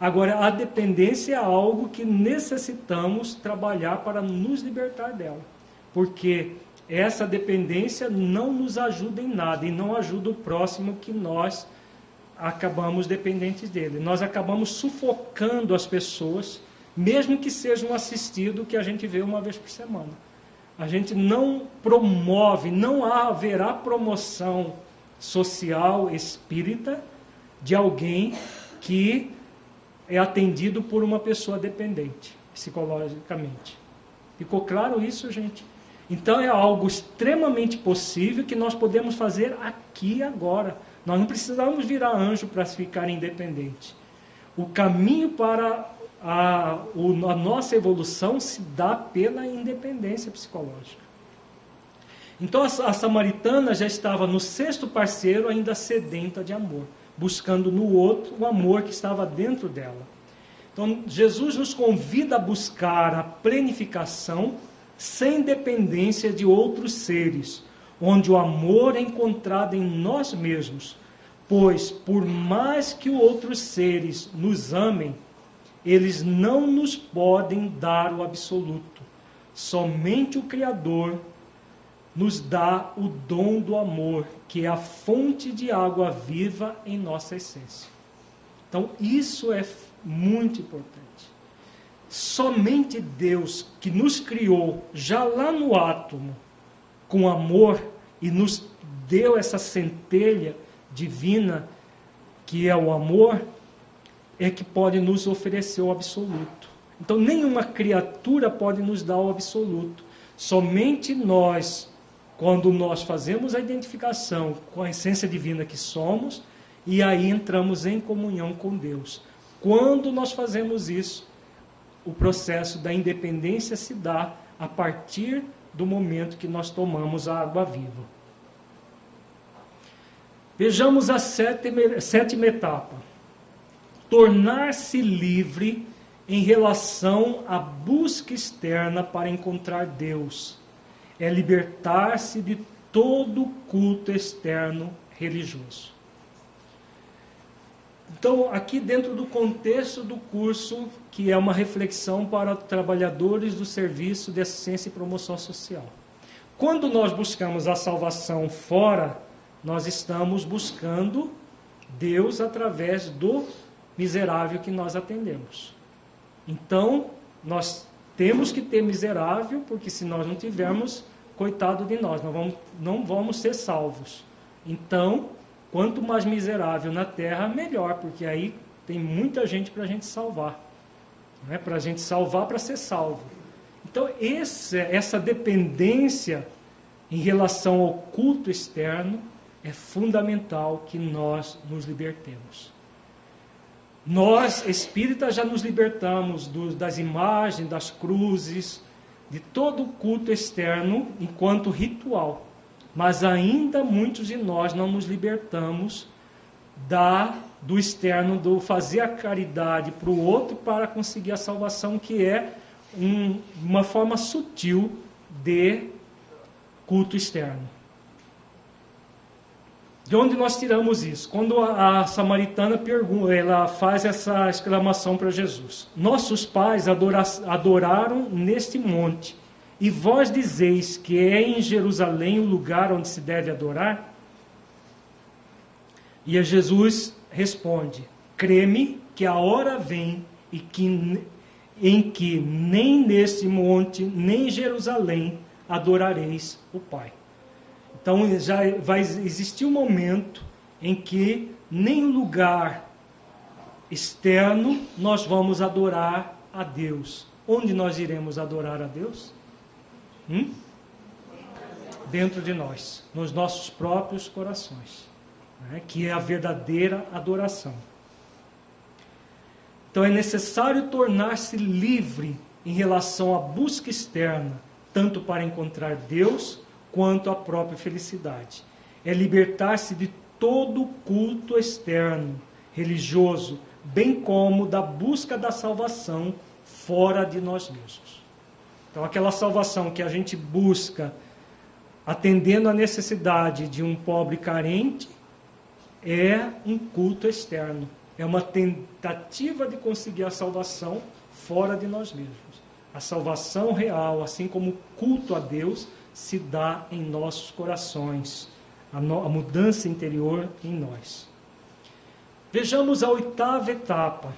Agora, a dependência é algo que necessitamos trabalhar para nos libertar dela. Porque essa dependência não nos ajuda em nada e não ajuda o próximo que nós acabamos dependentes dele. Nós acabamos sufocando as pessoas, mesmo que sejam assistido que a gente vê uma vez por semana. A gente não promove, não haverá promoção social espírita de alguém que é atendido por uma pessoa dependente, psicologicamente. Ficou claro isso, gente? Então é algo extremamente possível que nós podemos fazer aqui agora. Nós não precisamos virar anjo para ficar independente. O caminho para a, a nossa evolução se dá pela independência psicológica. Então a, a samaritana já estava no sexto parceiro, ainda sedenta de amor, buscando no outro o amor que estava dentro dela. Então Jesus nos convida a buscar a plenificação sem dependência de outros seres, onde o amor é encontrado em nós mesmos. Pois, por mais que outros seres nos amem, eles não nos podem dar o absoluto. Somente o Criador nos dá o dom do amor, que é a fonte de água viva em nossa essência. Então, isso é muito importante. Somente Deus, que nos criou já lá no átomo, com amor, e nos deu essa centelha divina, que é o amor, é que pode nos oferecer o absoluto. Então, nenhuma criatura pode nos dar o absoluto. Somente nós, quando nós fazemos a identificação com a essência divina que somos, e aí entramos em comunhão com Deus. Quando nós fazemos isso, o processo da independência se dá a partir do momento que nós tomamos a água viva. Vejamos a sétima, sétima etapa. Tornar-se livre em relação à busca externa para encontrar Deus. É libertar-se de todo culto externo religioso. Então, aqui dentro do contexto do curso, que é uma reflexão para trabalhadores do serviço de assistência e promoção social. Quando nós buscamos a salvação fora, nós estamos buscando Deus através do miserável que nós atendemos. Então, nós temos que ter miserável, porque se nós não tivermos, coitado de nós, nós vamos, não vamos ser salvos. Então, quanto mais miserável na terra, melhor, porque aí tem muita gente para a gente salvar. Né? Para a gente salvar, para ser salvo. Então, esse, essa dependência em relação ao culto externo é fundamental que nós nos libertemos. Nós, espíritas, já nos libertamos do, das imagens, das cruzes, de todo o culto externo enquanto ritual. Mas ainda muitos de nós não nos libertamos da do externo, do fazer a caridade para o outro para conseguir a salvação, que é um, uma forma sutil de culto externo. De onde nós tiramos isso? Quando a, a samaritana pergunta, ela faz essa exclamação para Jesus: Nossos pais adora, adoraram neste monte e vós dizeis que é em Jerusalém o lugar onde se deve adorar? E Jesus responde: Creme que a hora vem e que, em que nem neste monte, nem em Jerusalém adorareis o Pai. Então já vai existir um momento em que nem lugar externo nós vamos adorar a Deus. Onde nós iremos adorar a Deus? Hum? Dentro de nós, nos nossos próprios corações, né? que é a verdadeira adoração. Então é necessário tornar-se livre em relação à busca externa, tanto para encontrar Deus quanto à própria felicidade. É libertar-se de todo culto externo, religioso, bem como da busca da salvação fora de nós mesmos. Então, aquela salvação que a gente busca atendendo a necessidade de um pobre carente é um culto externo. É uma tentativa de conseguir a salvação fora de nós mesmos. A salvação real, assim como o culto a Deus, se dá em nossos corações. A, no, a mudança interior em nós. Vejamos a oitava etapa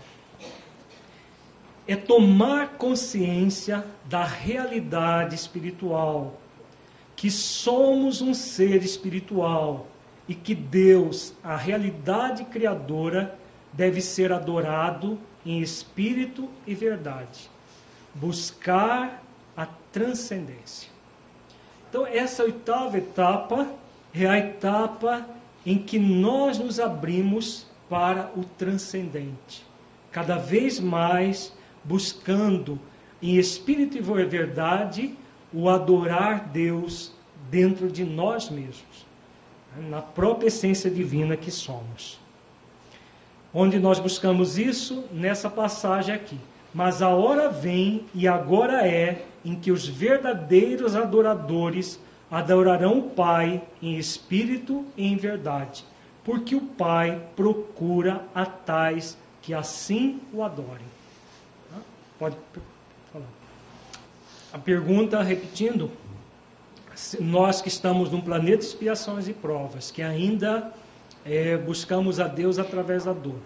é tomar consciência da realidade espiritual, que somos um ser espiritual e que Deus, a realidade criadora, deve ser adorado em espírito e verdade. Buscar a transcendência. Então, essa oitava etapa é a etapa em que nós nos abrimos para o transcendente. Cada vez mais buscando em espírito e verdade o adorar Deus dentro de nós mesmos, na própria essência divina que somos. Onde nós buscamos isso? Nessa passagem aqui. Mas a hora vem e agora é em que os verdadeiros adoradores adorarão o Pai em espírito e em verdade, porque o Pai procura a tais que assim o adorem. Pode falar. A pergunta, repetindo, nós que estamos num planeta de expiações e provas, que ainda é, buscamos a Deus através da dor.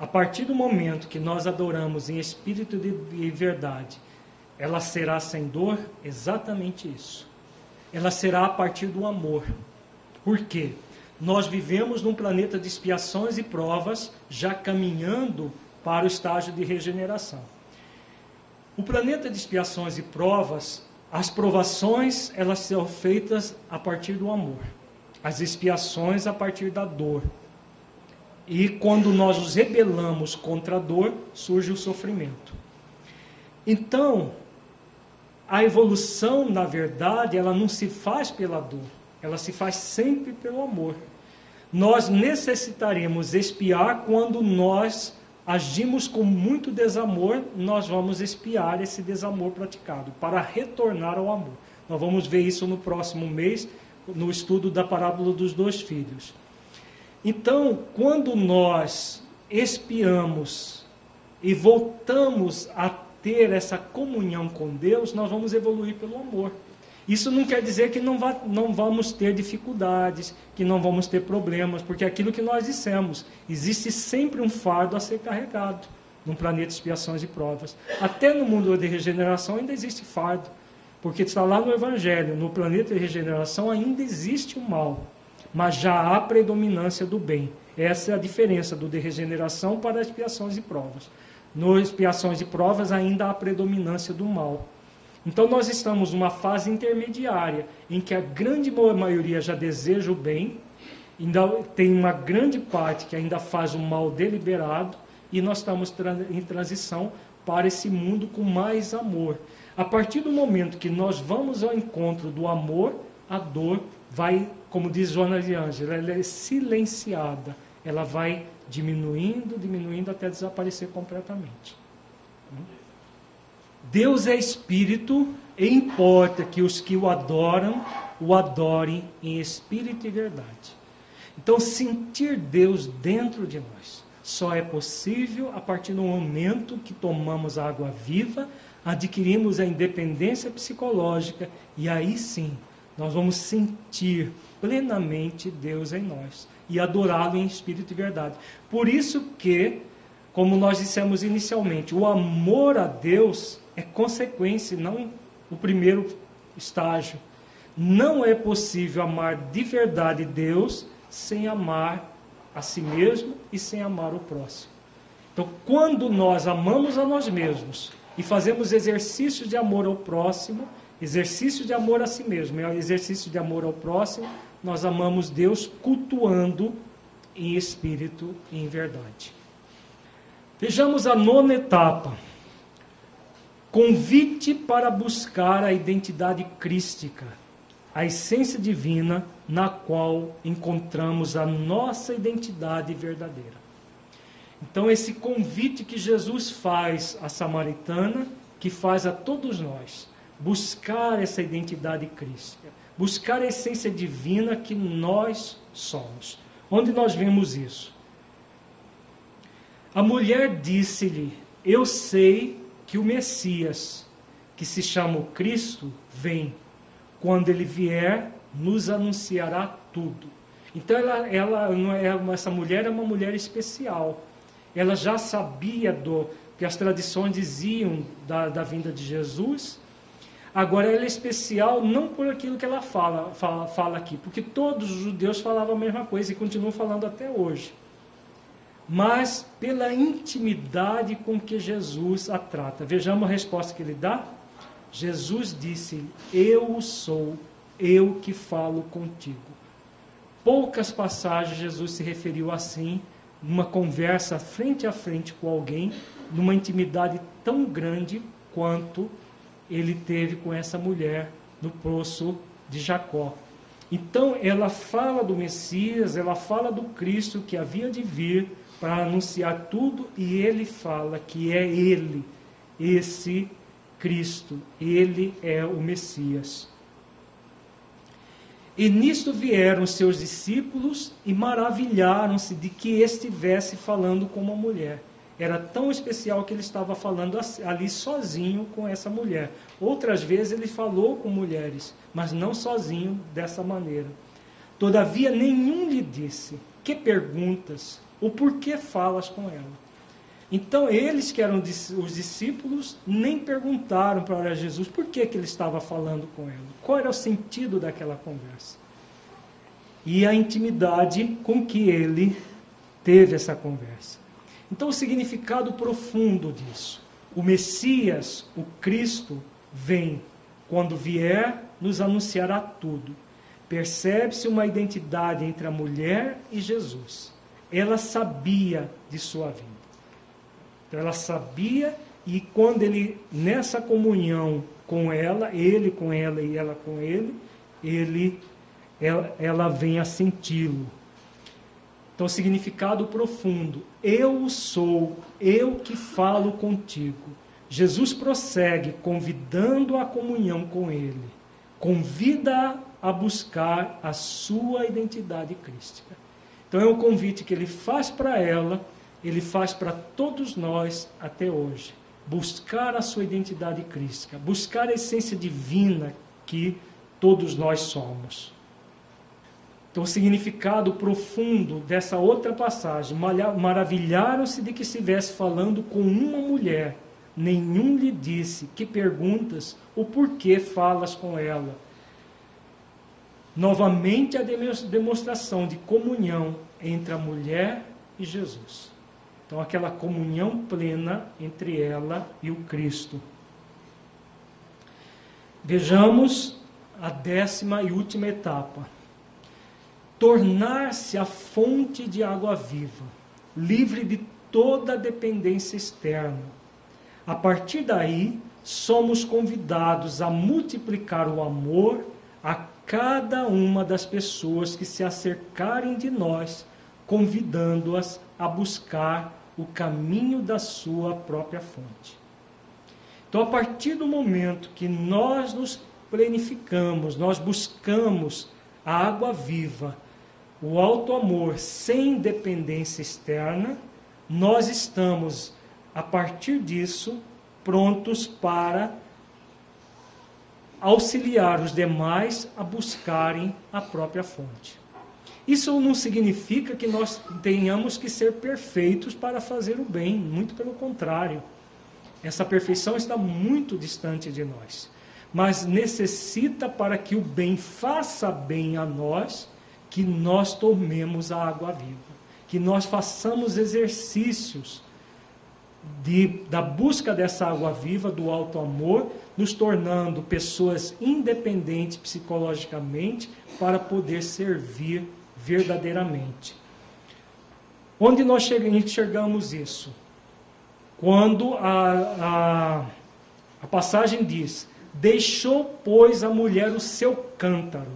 A partir do momento que nós adoramos em espírito e verdade, ela será sem dor? Exatamente isso. Ela será a partir do amor. Por quê? Nós vivemos num planeta de expiações e provas, já caminhando para o estágio de regeneração. O planeta de expiações e provas, as provações, elas são feitas a partir do amor. As expiações a partir da dor. E quando nós nos rebelamos contra a dor, surge o sofrimento. Então, a evolução, na verdade, ela não se faz pela dor, ela se faz sempre pelo amor. Nós necessitaremos espiar quando nós agimos com muito desamor, nós vamos espiar esse desamor praticado para retornar ao amor. Nós vamos ver isso no próximo mês, no estudo da parábola dos dois filhos. Então, quando nós espiamos e voltamos a ter essa comunhão com Deus, nós vamos evoluir pelo amor. Isso não quer dizer que não, vá, não vamos ter dificuldades, que não vamos ter problemas, porque é aquilo que nós dissemos, existe sempre um fardo a ser carregado num planeta de expiações e provas. Até no mundo de regeneração ainda existe fardo, porque está lá no Evangelho, no planeta de regeneração ainda existe o mal, mas já há predominância do bem. Essa é a diferença do de regeneração para expiações e provas. No expiações e provas ainda há predominância do mal. Então nós estamos numa fase intermediária em que a grande maioria já deseja o bem, ainda tem uma grande parte que ainda faz o mal deliberado e nós estamos em transição para esse mundo com mais amor. A partir do momento que nós vamos ao encontro do amor, a dor vai, como diz Joana de Ângela, ela é silenciada, ela vai diminuindo, diminuindo até desaparecer completamente. Deus é espírito e importa que os que o adoram o adorem em espírito e verdade. Então, sentir Deus dentro de nós só é possível a partir do momento que tomamos a água viva, adquirimos a independência psicológica e aí sim nós vamos sentir plenamente Deus em nós e adorá-lo em espírito e verdade. Por isso que, como nós dissemos inicialmente, o amor a Deus é consequência, não o primeiro estágio. Não é possível amar de verdade Deus sem amar a si mesmo e sem amar o próximo. Então, quando nós amamos a nós mesmos e fazemos exercício de amor ao próximo, exercício de amor a si mesmo e exercício de amor ao próximo, nós amamos Deus cultuando em espírito e em verdade. Vejamos a nona etapa. Convite para buscar a identidade crística, a essência divina na qual encontramos a nossa identidade verdadeira. Então, esse convite que Jesus faz à samaritana, que faz a todos nós, buscar essa identidade crística, buscar a essência divina que nós somos. Onde nós vemos isso? A mulher disse-lhe: Eu sei que o Messias, que se chama o Cristo, vem. Quando ele vier, nos anunciará tudo. Então ela, ela é essa mulher é uma mulher especial. Ela já sabia do que as tradições diziam da, da vinda de Jesus. Agora ela é especial não por aquilo que ela fala, fala, fala aqui, porque todos os judeus falavam a mesma coisa e continuam falando até hoje mas pela intimidade com que Jesus a trata. Vejamos a resposta que ele dá. Jesus disse: Eu sou, eu que falo contigo. Poucas passagens Jesus se referiu assim, numa conversa frente a frente com alguém, numa intimidade tão grande quanto ele teve com essa mulher no poço de Jacó. Então, ela fala do Messias, ela fala do Cristo que havia de vir para anunciar tudo e ele fala que é ele, esse Cristo, ele é o Messias. E nisto vieram seus discípulos e maravilharam-se de que estivesse falando com uma mulher. Era tão especial que ele estava falando ali sozinho com essa mulher. Outras vezes ele falou com mulheres, mas não sozinho dessa maneira. Todavia, nenhum lhe disse: Que perguntas? Ou por que falas com ela? Então, eles que eram os discípulos nem perguntaram para Jesus por que, que ele estava falando com ela. Qual era o sentido daquela conversa? E a intimidade com que ele teve essa conversa. Então, o significado profundo disso. O Messias, o Cristo, vem. Quando vier, nos anunciará tudo. Percebe-se uma identidade entre a mulher e Jesus. Ela sabia de sua vida. Então ela sabia e quando ele nessa comunhão com ela, ele com ela e ela com ele, ele ela, ela vem a senti-lo. Então, significado profundo. Eu sou, eu que falo contigo. Jesus prossegue convidando a comunhão com ele. Convida a buscar a sua identidade crística. Então é um convite que ele faz para ela ele faz para todos nós até hoje. Buscar a sua identidade crística, buscar a essência divina que todos nós somos. Então, o significado profundo dessa outra passagem, maravilharam-se de que estivesse falando com uma mulher. Nenhum lhe disse que perguntas o porquê falas com ela. Novamente a demonstração de comunhão entre a mulher e Jesus. Então, aquela comunhão plena entre ela e o Cristo. Vejamos a décima e última etapa. Tornar-se a fonte de água viva, livre de toda dependência externa. A partir daí, somos convidados a multiplicar o amor a cada uma das pessoas que se acercarem de nós, convidando-as a buscar o caminho da sua própria fonte. Então, a partir do momento que nós nos planificamos, nós buscamos a água viva, o alto amor sem dependência externa, nós estamos, a partir disso, prontos para auxiliar os demais a buscarem a própria fonte. Isso não significa que nós tenhamos que ser perfeitos para fazer o bem, muito pelo contrário. Essa perfeição está muito distante de nós. Mas necessita para que o bem faça bem a nós, que nós tomemos a água viva, que nós façamos exercícios de, da busca dessa água viva, do alto amor, nos tornando pessoas independentes psicologicamente para poder servir verdadeiramente. Onde nós enxergamos isso? Quando a, a, a passagem diz: Deixou, pois, a mulher o seu cântaro,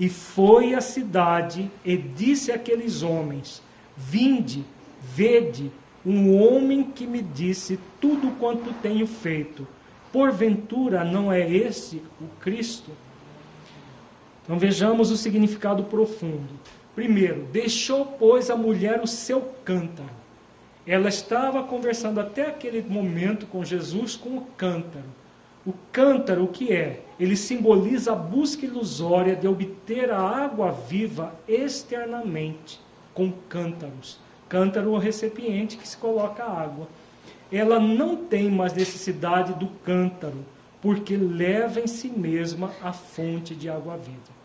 e foi à cidade, e disse àqueles homens: Vinde, vede, um homem que me disse tudo quanto tenho feito. Porventura não é esse o Cristo? Então vejamos o significado profundo. Primeiro, deixou, pois, a mulher o seu cântaro. Ela estava conversando até aquele momento com Jesus com o cântaro. O cântaro, o que é? Ele simboliza a busca ilusória de obter a água viva externamente, com cântaros. Cântaro é o recipiente que se coloca a água. Ela não tem mais necessidade do cântaro, porque leva em si mesma a fonte de água viva.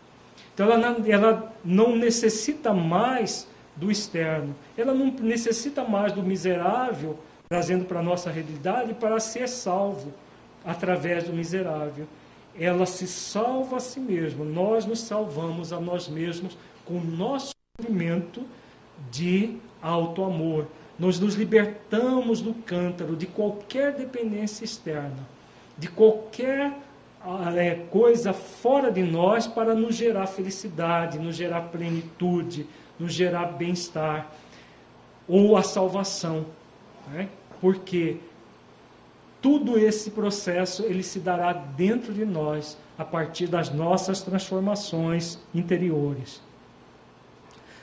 Então ela não, ela não necessita mais do externo, ela não necessita mais do miserável trazendo para a nossa realidade para ser salvo através do miserável. Ela se salva a si mesma, nós nos salvamos a nós mesmos com o nosso movimento de alto amor. Nós nos libertamos do cântaro, de qualquer dependência externa, de qualquer é, coisa fora de nós para nos gerar felicidade, nos gerar plenitude, nos gerar bem-estar ou a salvação. Né? Porque tudo esse processo ele se dará dentro de nós a partir das nossas transformações interiores.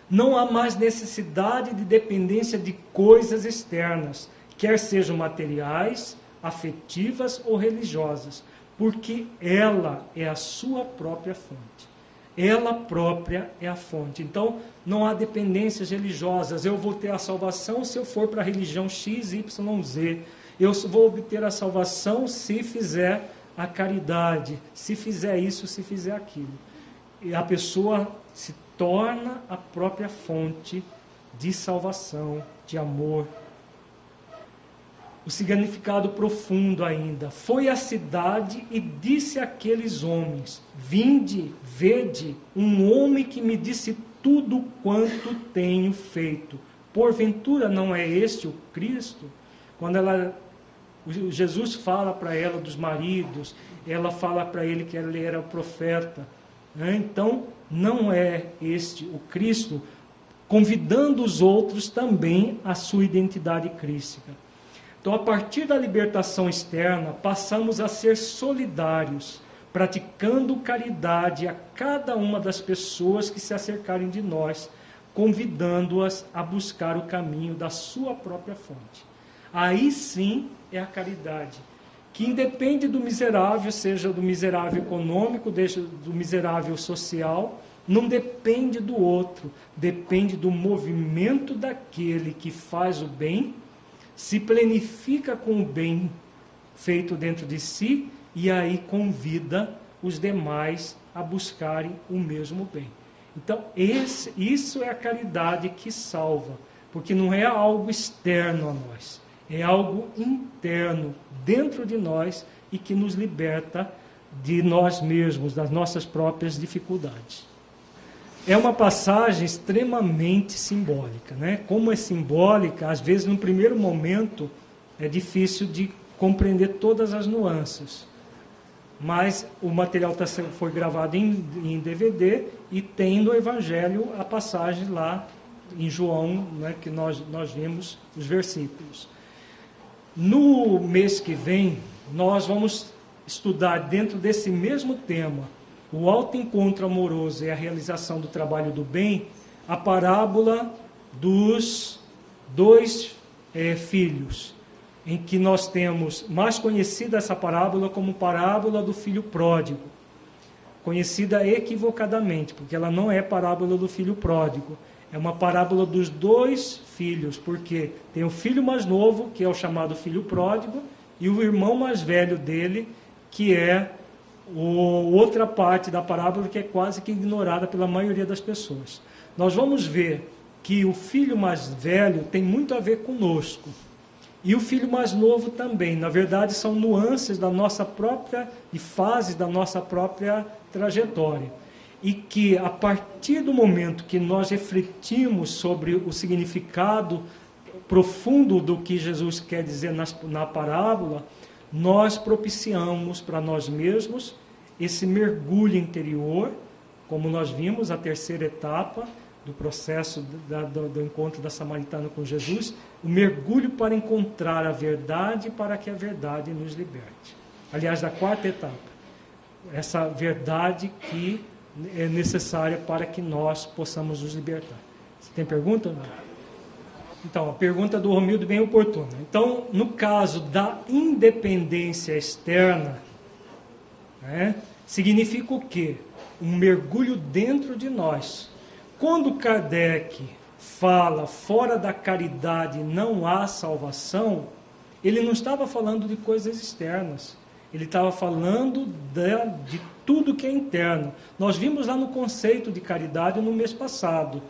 Não há mais necessidade de dependência de coisas externas quer sejam materiais, afetivas ou religiosas, porque ela é a sua própria fonte. Ela própria é a fonte. Então, não há dependências religiosas. Eu vou ter a salvação se eu for para a religião X, Y, Z. Eu vou obter a salvação se fizer a caridade, se fizer isso, se fizer aquilo. E a pessoa se torna a própria fonte de salvação, de amor, o significado profundo ainda. Foi à cidade e disse àqueles homens: Vinde, vede, um homem que me disse tudo quanto tenho feito. Porventura não é este o Cristo? Quando ela Jesus fala para ela dos maridos, ela fala para ele que ele era profeta. Né? Então, não é este o Cristo, convidando os outros também à sua identidade crística. Então, a partir da libertação externa, passamos a ser solidários, praticando caridade a cada uma das pessoas que se acercarem de nós, convidando-as a buscar o caminho da sua própria fonte. Aí sim é a caridade, que independe do miserável, seja do miserável econômico, do miserável social, não depende do outro, depende do movimento daquele que faz o bem se planifica com o bem feito dentro de si e aí convida os demais a buscarem o mesmo bem. Então, esse, isso é a caridade que salva, porque não é algo externo a nós, é algo interno dentro de nós e que nos liberta de nós mesmos, das nossas próprias dificuldades é uma passagem extremamente simbólica. Né? Como é simbólica, às vezes, no primeiro momento, é difícil de compreender todas as nuances. Mas o material tá, foi gravado em, em DVD e tem no Evangelho a passagem lá em João, né, que nós, nós vimos os versículos. No mês que vem, nós vamos estudar dentro desse mesmo tema o alto encontro amoroso e a realização do trabalho do bem, a parábola dos dois é, filhos, em que nós temos mais conhecida essa parábola como parábola do filho pródigo, conhecida equivocadamente, porque ela não é parábola do filho pródigo, é uma parábola dos dois filhos, porque tem o filho mais novo, que é o chamado filho pródigo, e o irmão mais velho dele, que é outra parte da parábola que é quase que ignorada pela maioria das pessoas. Nós vamos ver que o filho mais velho tem muito a ver conosco. E o filho mais novo também. Na verdade, são nuances da nossa própria e fases da nossa própria trajetória. E que a partir do momento que nós refletimos sobre o significado profundo do que Jesus quer dizer na, na parábola, nós propiciamos para nós mesmos esse mergulho interior, como nós vimos a terceira etapa do processo da, do, do, encontro da samaritana com Jesus, o mergulho para encontrar a verdade para que a verdade nos liberte. Aliás, da quarta etapa, essa verdade que é necessária para que nós possamos nos libertar. Você tem pergunta? Não? Então, a pergunta do Romildo bem oportuna. Então, no caso da independência externa, né, significa o quê? Um mergulho dentro de nós. Quando Kardec fala fora da caridade não há salvação, ele não estava falando de coisas externas. Ele estava falando de, de tudo que é interno. Nós vimos lá no conceito de caridade no mês passado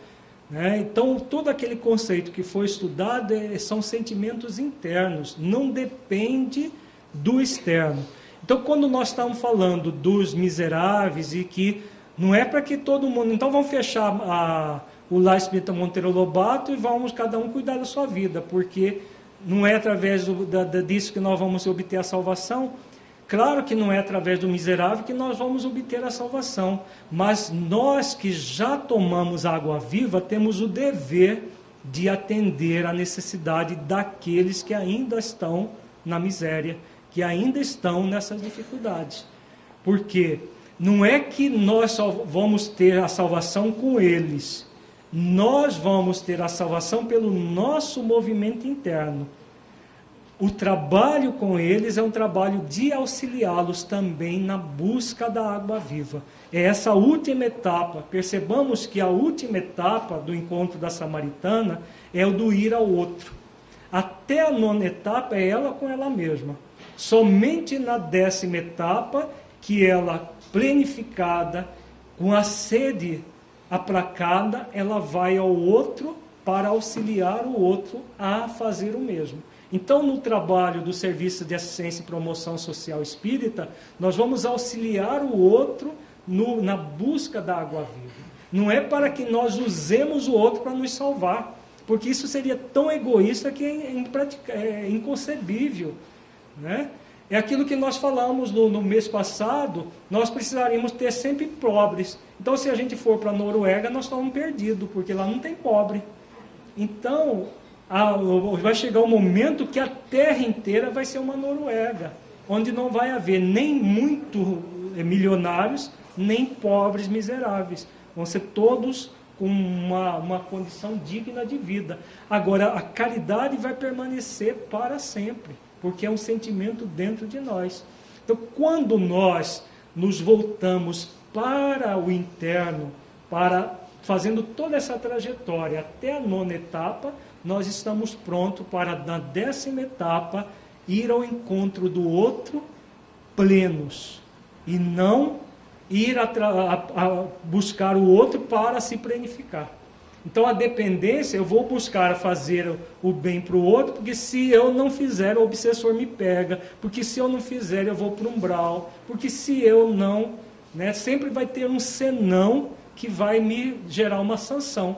né? Então, todo aquele conceito que foi estudado é, são sentimentos internos, não depende do externo. Então, quando nós estamos falando dos miseráveis e que não é para que todo mundo. Então, vamos fechar a, o Lá Espírita Monteiro Lobato e vamos cada um cuidar da sua vida, porque não é através do, da, disso que nós vamos obter a salvação. Claro que não é através do miserável que nós vamos obter a salvação, mas nós que já tomamos água viva temos o dever de atender à necessidade daqueles que ainda estão na miséria, que ainda estão nessas dificuldades. Porque não é que nós só vamos ter a salvação com eles, nós vamos ter a salvação pelo nosso movimento interno. O trabalho com eles é um trabalho de auxiliá-los também na busca da água viva. É essa última etapa. Percebamos que a última etapa do encontro da samaritana é o do ir ao outro. Até a nona etapa é ela com ela mesma. Somente na décima etapa que ela, plenificada, com a sede aplacada, ela vai ao outro para auxiliar o outro a fazer o mesmo. Então, no trabalho do Serviço de Assistência e Promoção Social Espírita, nós vamos auxiliar o outro no, na busca da água viva. Não é para que nós usemos o outro para nos salvar, porque isso seria tão egoísta que é, é inconcebível. Né? É aquilo que nós falamos no, no, mês passado, nós precisaríamos ter sempre pobres. Então, se a gente for para a Noruega, nós estamos perdidos, porque lá não tem pobre. Então, a, vai chegar o um momento que a terra inteira vai ser uma Noruega, onde não vai haver nem muito eh, milionários, nem pobres miseráveis. Vão ser todos com uma, uma condição digna de vida. Agora, a caridade vai permanecer para sempre, porque é um sentimento dentro de nós. Então, quando nós nos voltamos para o interno, para fazendo toda essa trajetória até a nona etapa, nós estamos prontos para, na décima etapa, ir ao encontro do outro plenos e não ir a, a, a buscar o outro para se planificar. Então a dependência, eu vou buscar fazer o bem para o outro, porque se eu não fizer, o obsessor me pega, porque se eu não fizer, eu vou para um umbral, porque se eu não, né, sempre vai ter um senão que vai me gerar uma sanção.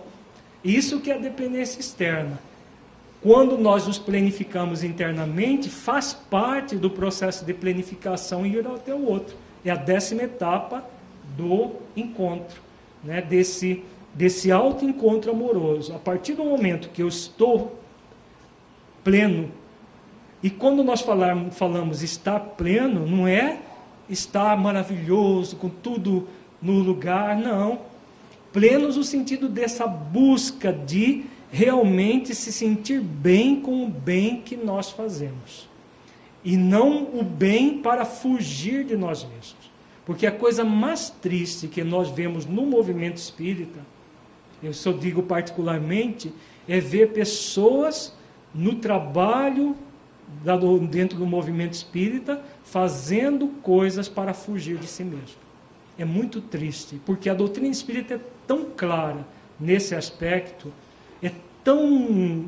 Isso que é a dependência externa. Quando nós nos planificamos internamente, faz parte do processo de planificação ir até o outro. É a décima etapa do encontro, né? desse, desse auto-encontro amoroso. A partir do momento que eu estou pleno, e quando nós falarmos, falamos estar pleno, não é estar maravilhoso, com tudo no lugar, não. Plenos no sentido dessa busca de realmente se sentir bem com o bem que nós fazemos. E não o bem para fugir de nós mesmos. Porque a coisa mais triste que nós vemos no movimento espírita, eu só digo particularmente, é ver pessoas no trabalho dentro do movimento espírita fazendo coisas para fugir de si mesmo. É muito triste, porque a doutrina espírita é tão clara nesse aspecto, é tão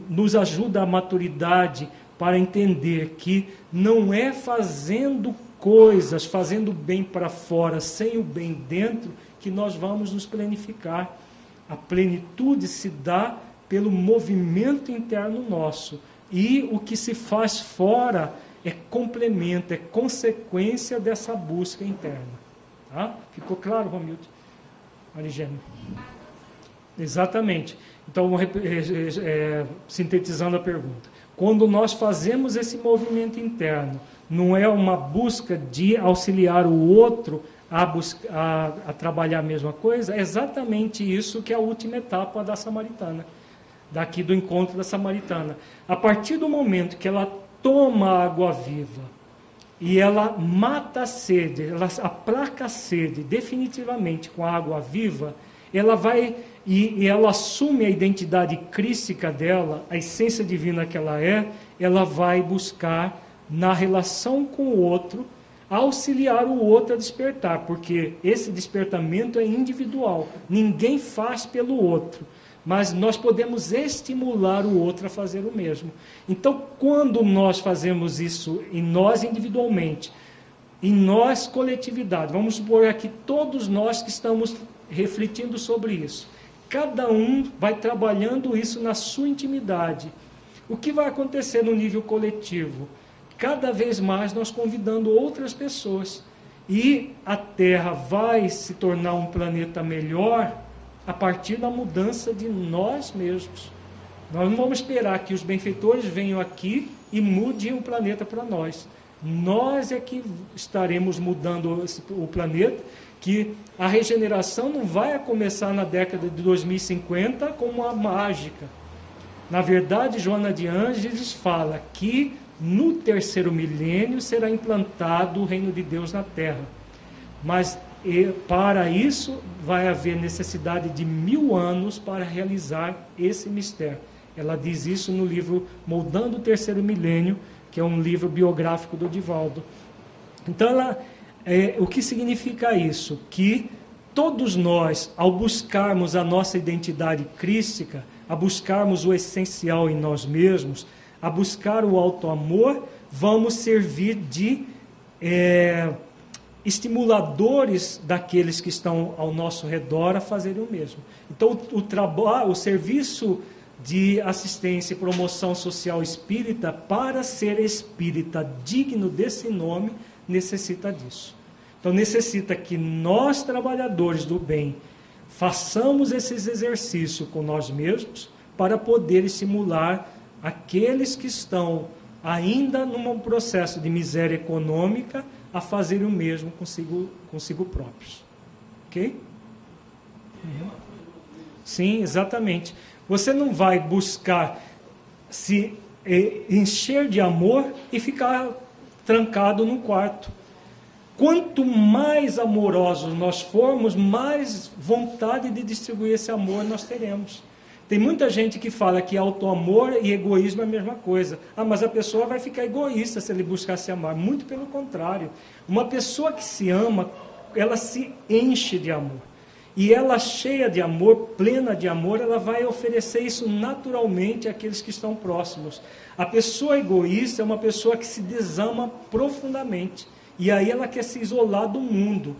nos ajuda a maturidade para entender que não é fazendo coisas, fazendo bem para fora, sem o bem dentro, que nós vamos nos planificar. A plenitude se dá pelo movimento interno nosso. E o que se faz fora é complemento, é consequência dessa busca interna. Tá? Ficou claro, Romildo? Marigênio? Exatamente. Então, é, sintetizando a pergunta. Quando nós fazemos esse movimento interno, não é uma busca de auxiliar o outro a, a, a trabalhar a mesma coisa, é exatamente isso que é a última etapa da samaritana, daqui do encontro da samaritana. A partir do momento que ela toma a água viva e ela mata a sede, ela aplaca a sede definitivamente com a água viva, ela vai e, e ela assume a identidade crística dela, a essência divina que ela é, ela vai buscar na relação com o outro auxiliar o outro a despertar, porque esse despertamento é individual, ninguém faz pelo outro, mas nós podemos estimular o outro a fazer o mesmo. Então, quando nós fazemos isso em nós individualmente, em nós coletividade, vamos supor aqui todos nós que estamos refletindo sobre isso. Cada um vai trabalhando isso na sua intimidade. O que vai acontecer no nível coletivo? Cada vez mais nós convidando outras pessoas. E a Terra vai se tornar um planeta melhor a partir da mudança de nós mesmos. Nós não vamos esperar que os benfeitores venham aqui e mudem o planeta para nós. Nós é que estaremos mudando o planeta que a regeneração não vai começar na década de 2050 como uma mágica. Na verdade, Joana de Ângeles fala que no terceiro milênio será implantado o reino de Deus na terra. Mas e, para isso vai haver necessidade de mil anos para realizar esse mistério. Ela diz isso no livro Moldando o Terceiro Milênio, que é um livro biográfico do Divaldo. Então, ela, é, o que significa isso? Que todos nós, ao buscarmos a nossa identidade crística, a buscarmos o essencial em nós mesmos, a buscar o auto-amor, vamos servir de é, estimuladores daqueles que estão ao nosso redor a fazerem o mesmo. Então, o, trabalho, o serviço de assistência e promoção social espírita, para ser espírita digno desse nome, necessita disso. Então, necessita que nós, trabalhadores do bem, façamos esses exercícios com nós mesmos para poder estimular aqueles que estão ainda num processo de miséria econômica a fazerem o mesmo consigo, consigo próprios. Ok? Uhum. Sim, exatamente. Você não vai buscar se encher de amor e ficar trancado num quarto. Quanto mais amorosos nós formos, mais vontade de distribuir esse amor nós teremos. Tem muita gente que fala que auto-amor e egoísmo é a mesma coisa. Ah, mas a pessoa vai ficar egoísta se ele buscar se amar. Muito pelo contrário. Uma pessoa que se ama, ela se enche de amor. E ela, cheia de amor, plena de amor, ela vai oferecer isso naturalmente àqueles que estão próximos. A pessoa egoísta é uma pessoa que se desama profundamente. E aí ela quer se isolar do mundo.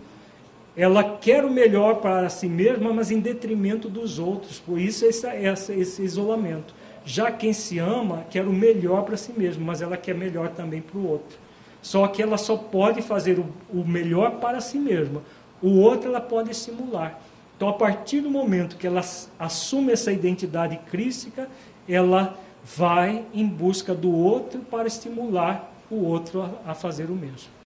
Ela quer o melhor para si mesma, mas em detrimento dos outros. Por isso esse, esse, esse isolamento. Já quem se ama quer o melhor para si mesmo, mas ela quer melhor também para o outro. Só que ela só pode fazer o, o melhor para si mesma. O outro ela pode estimular. Então, a partir do momento que ela assume essa identidade crística, ela vai em busca do outro para estimular o outro a fazer o mesmo.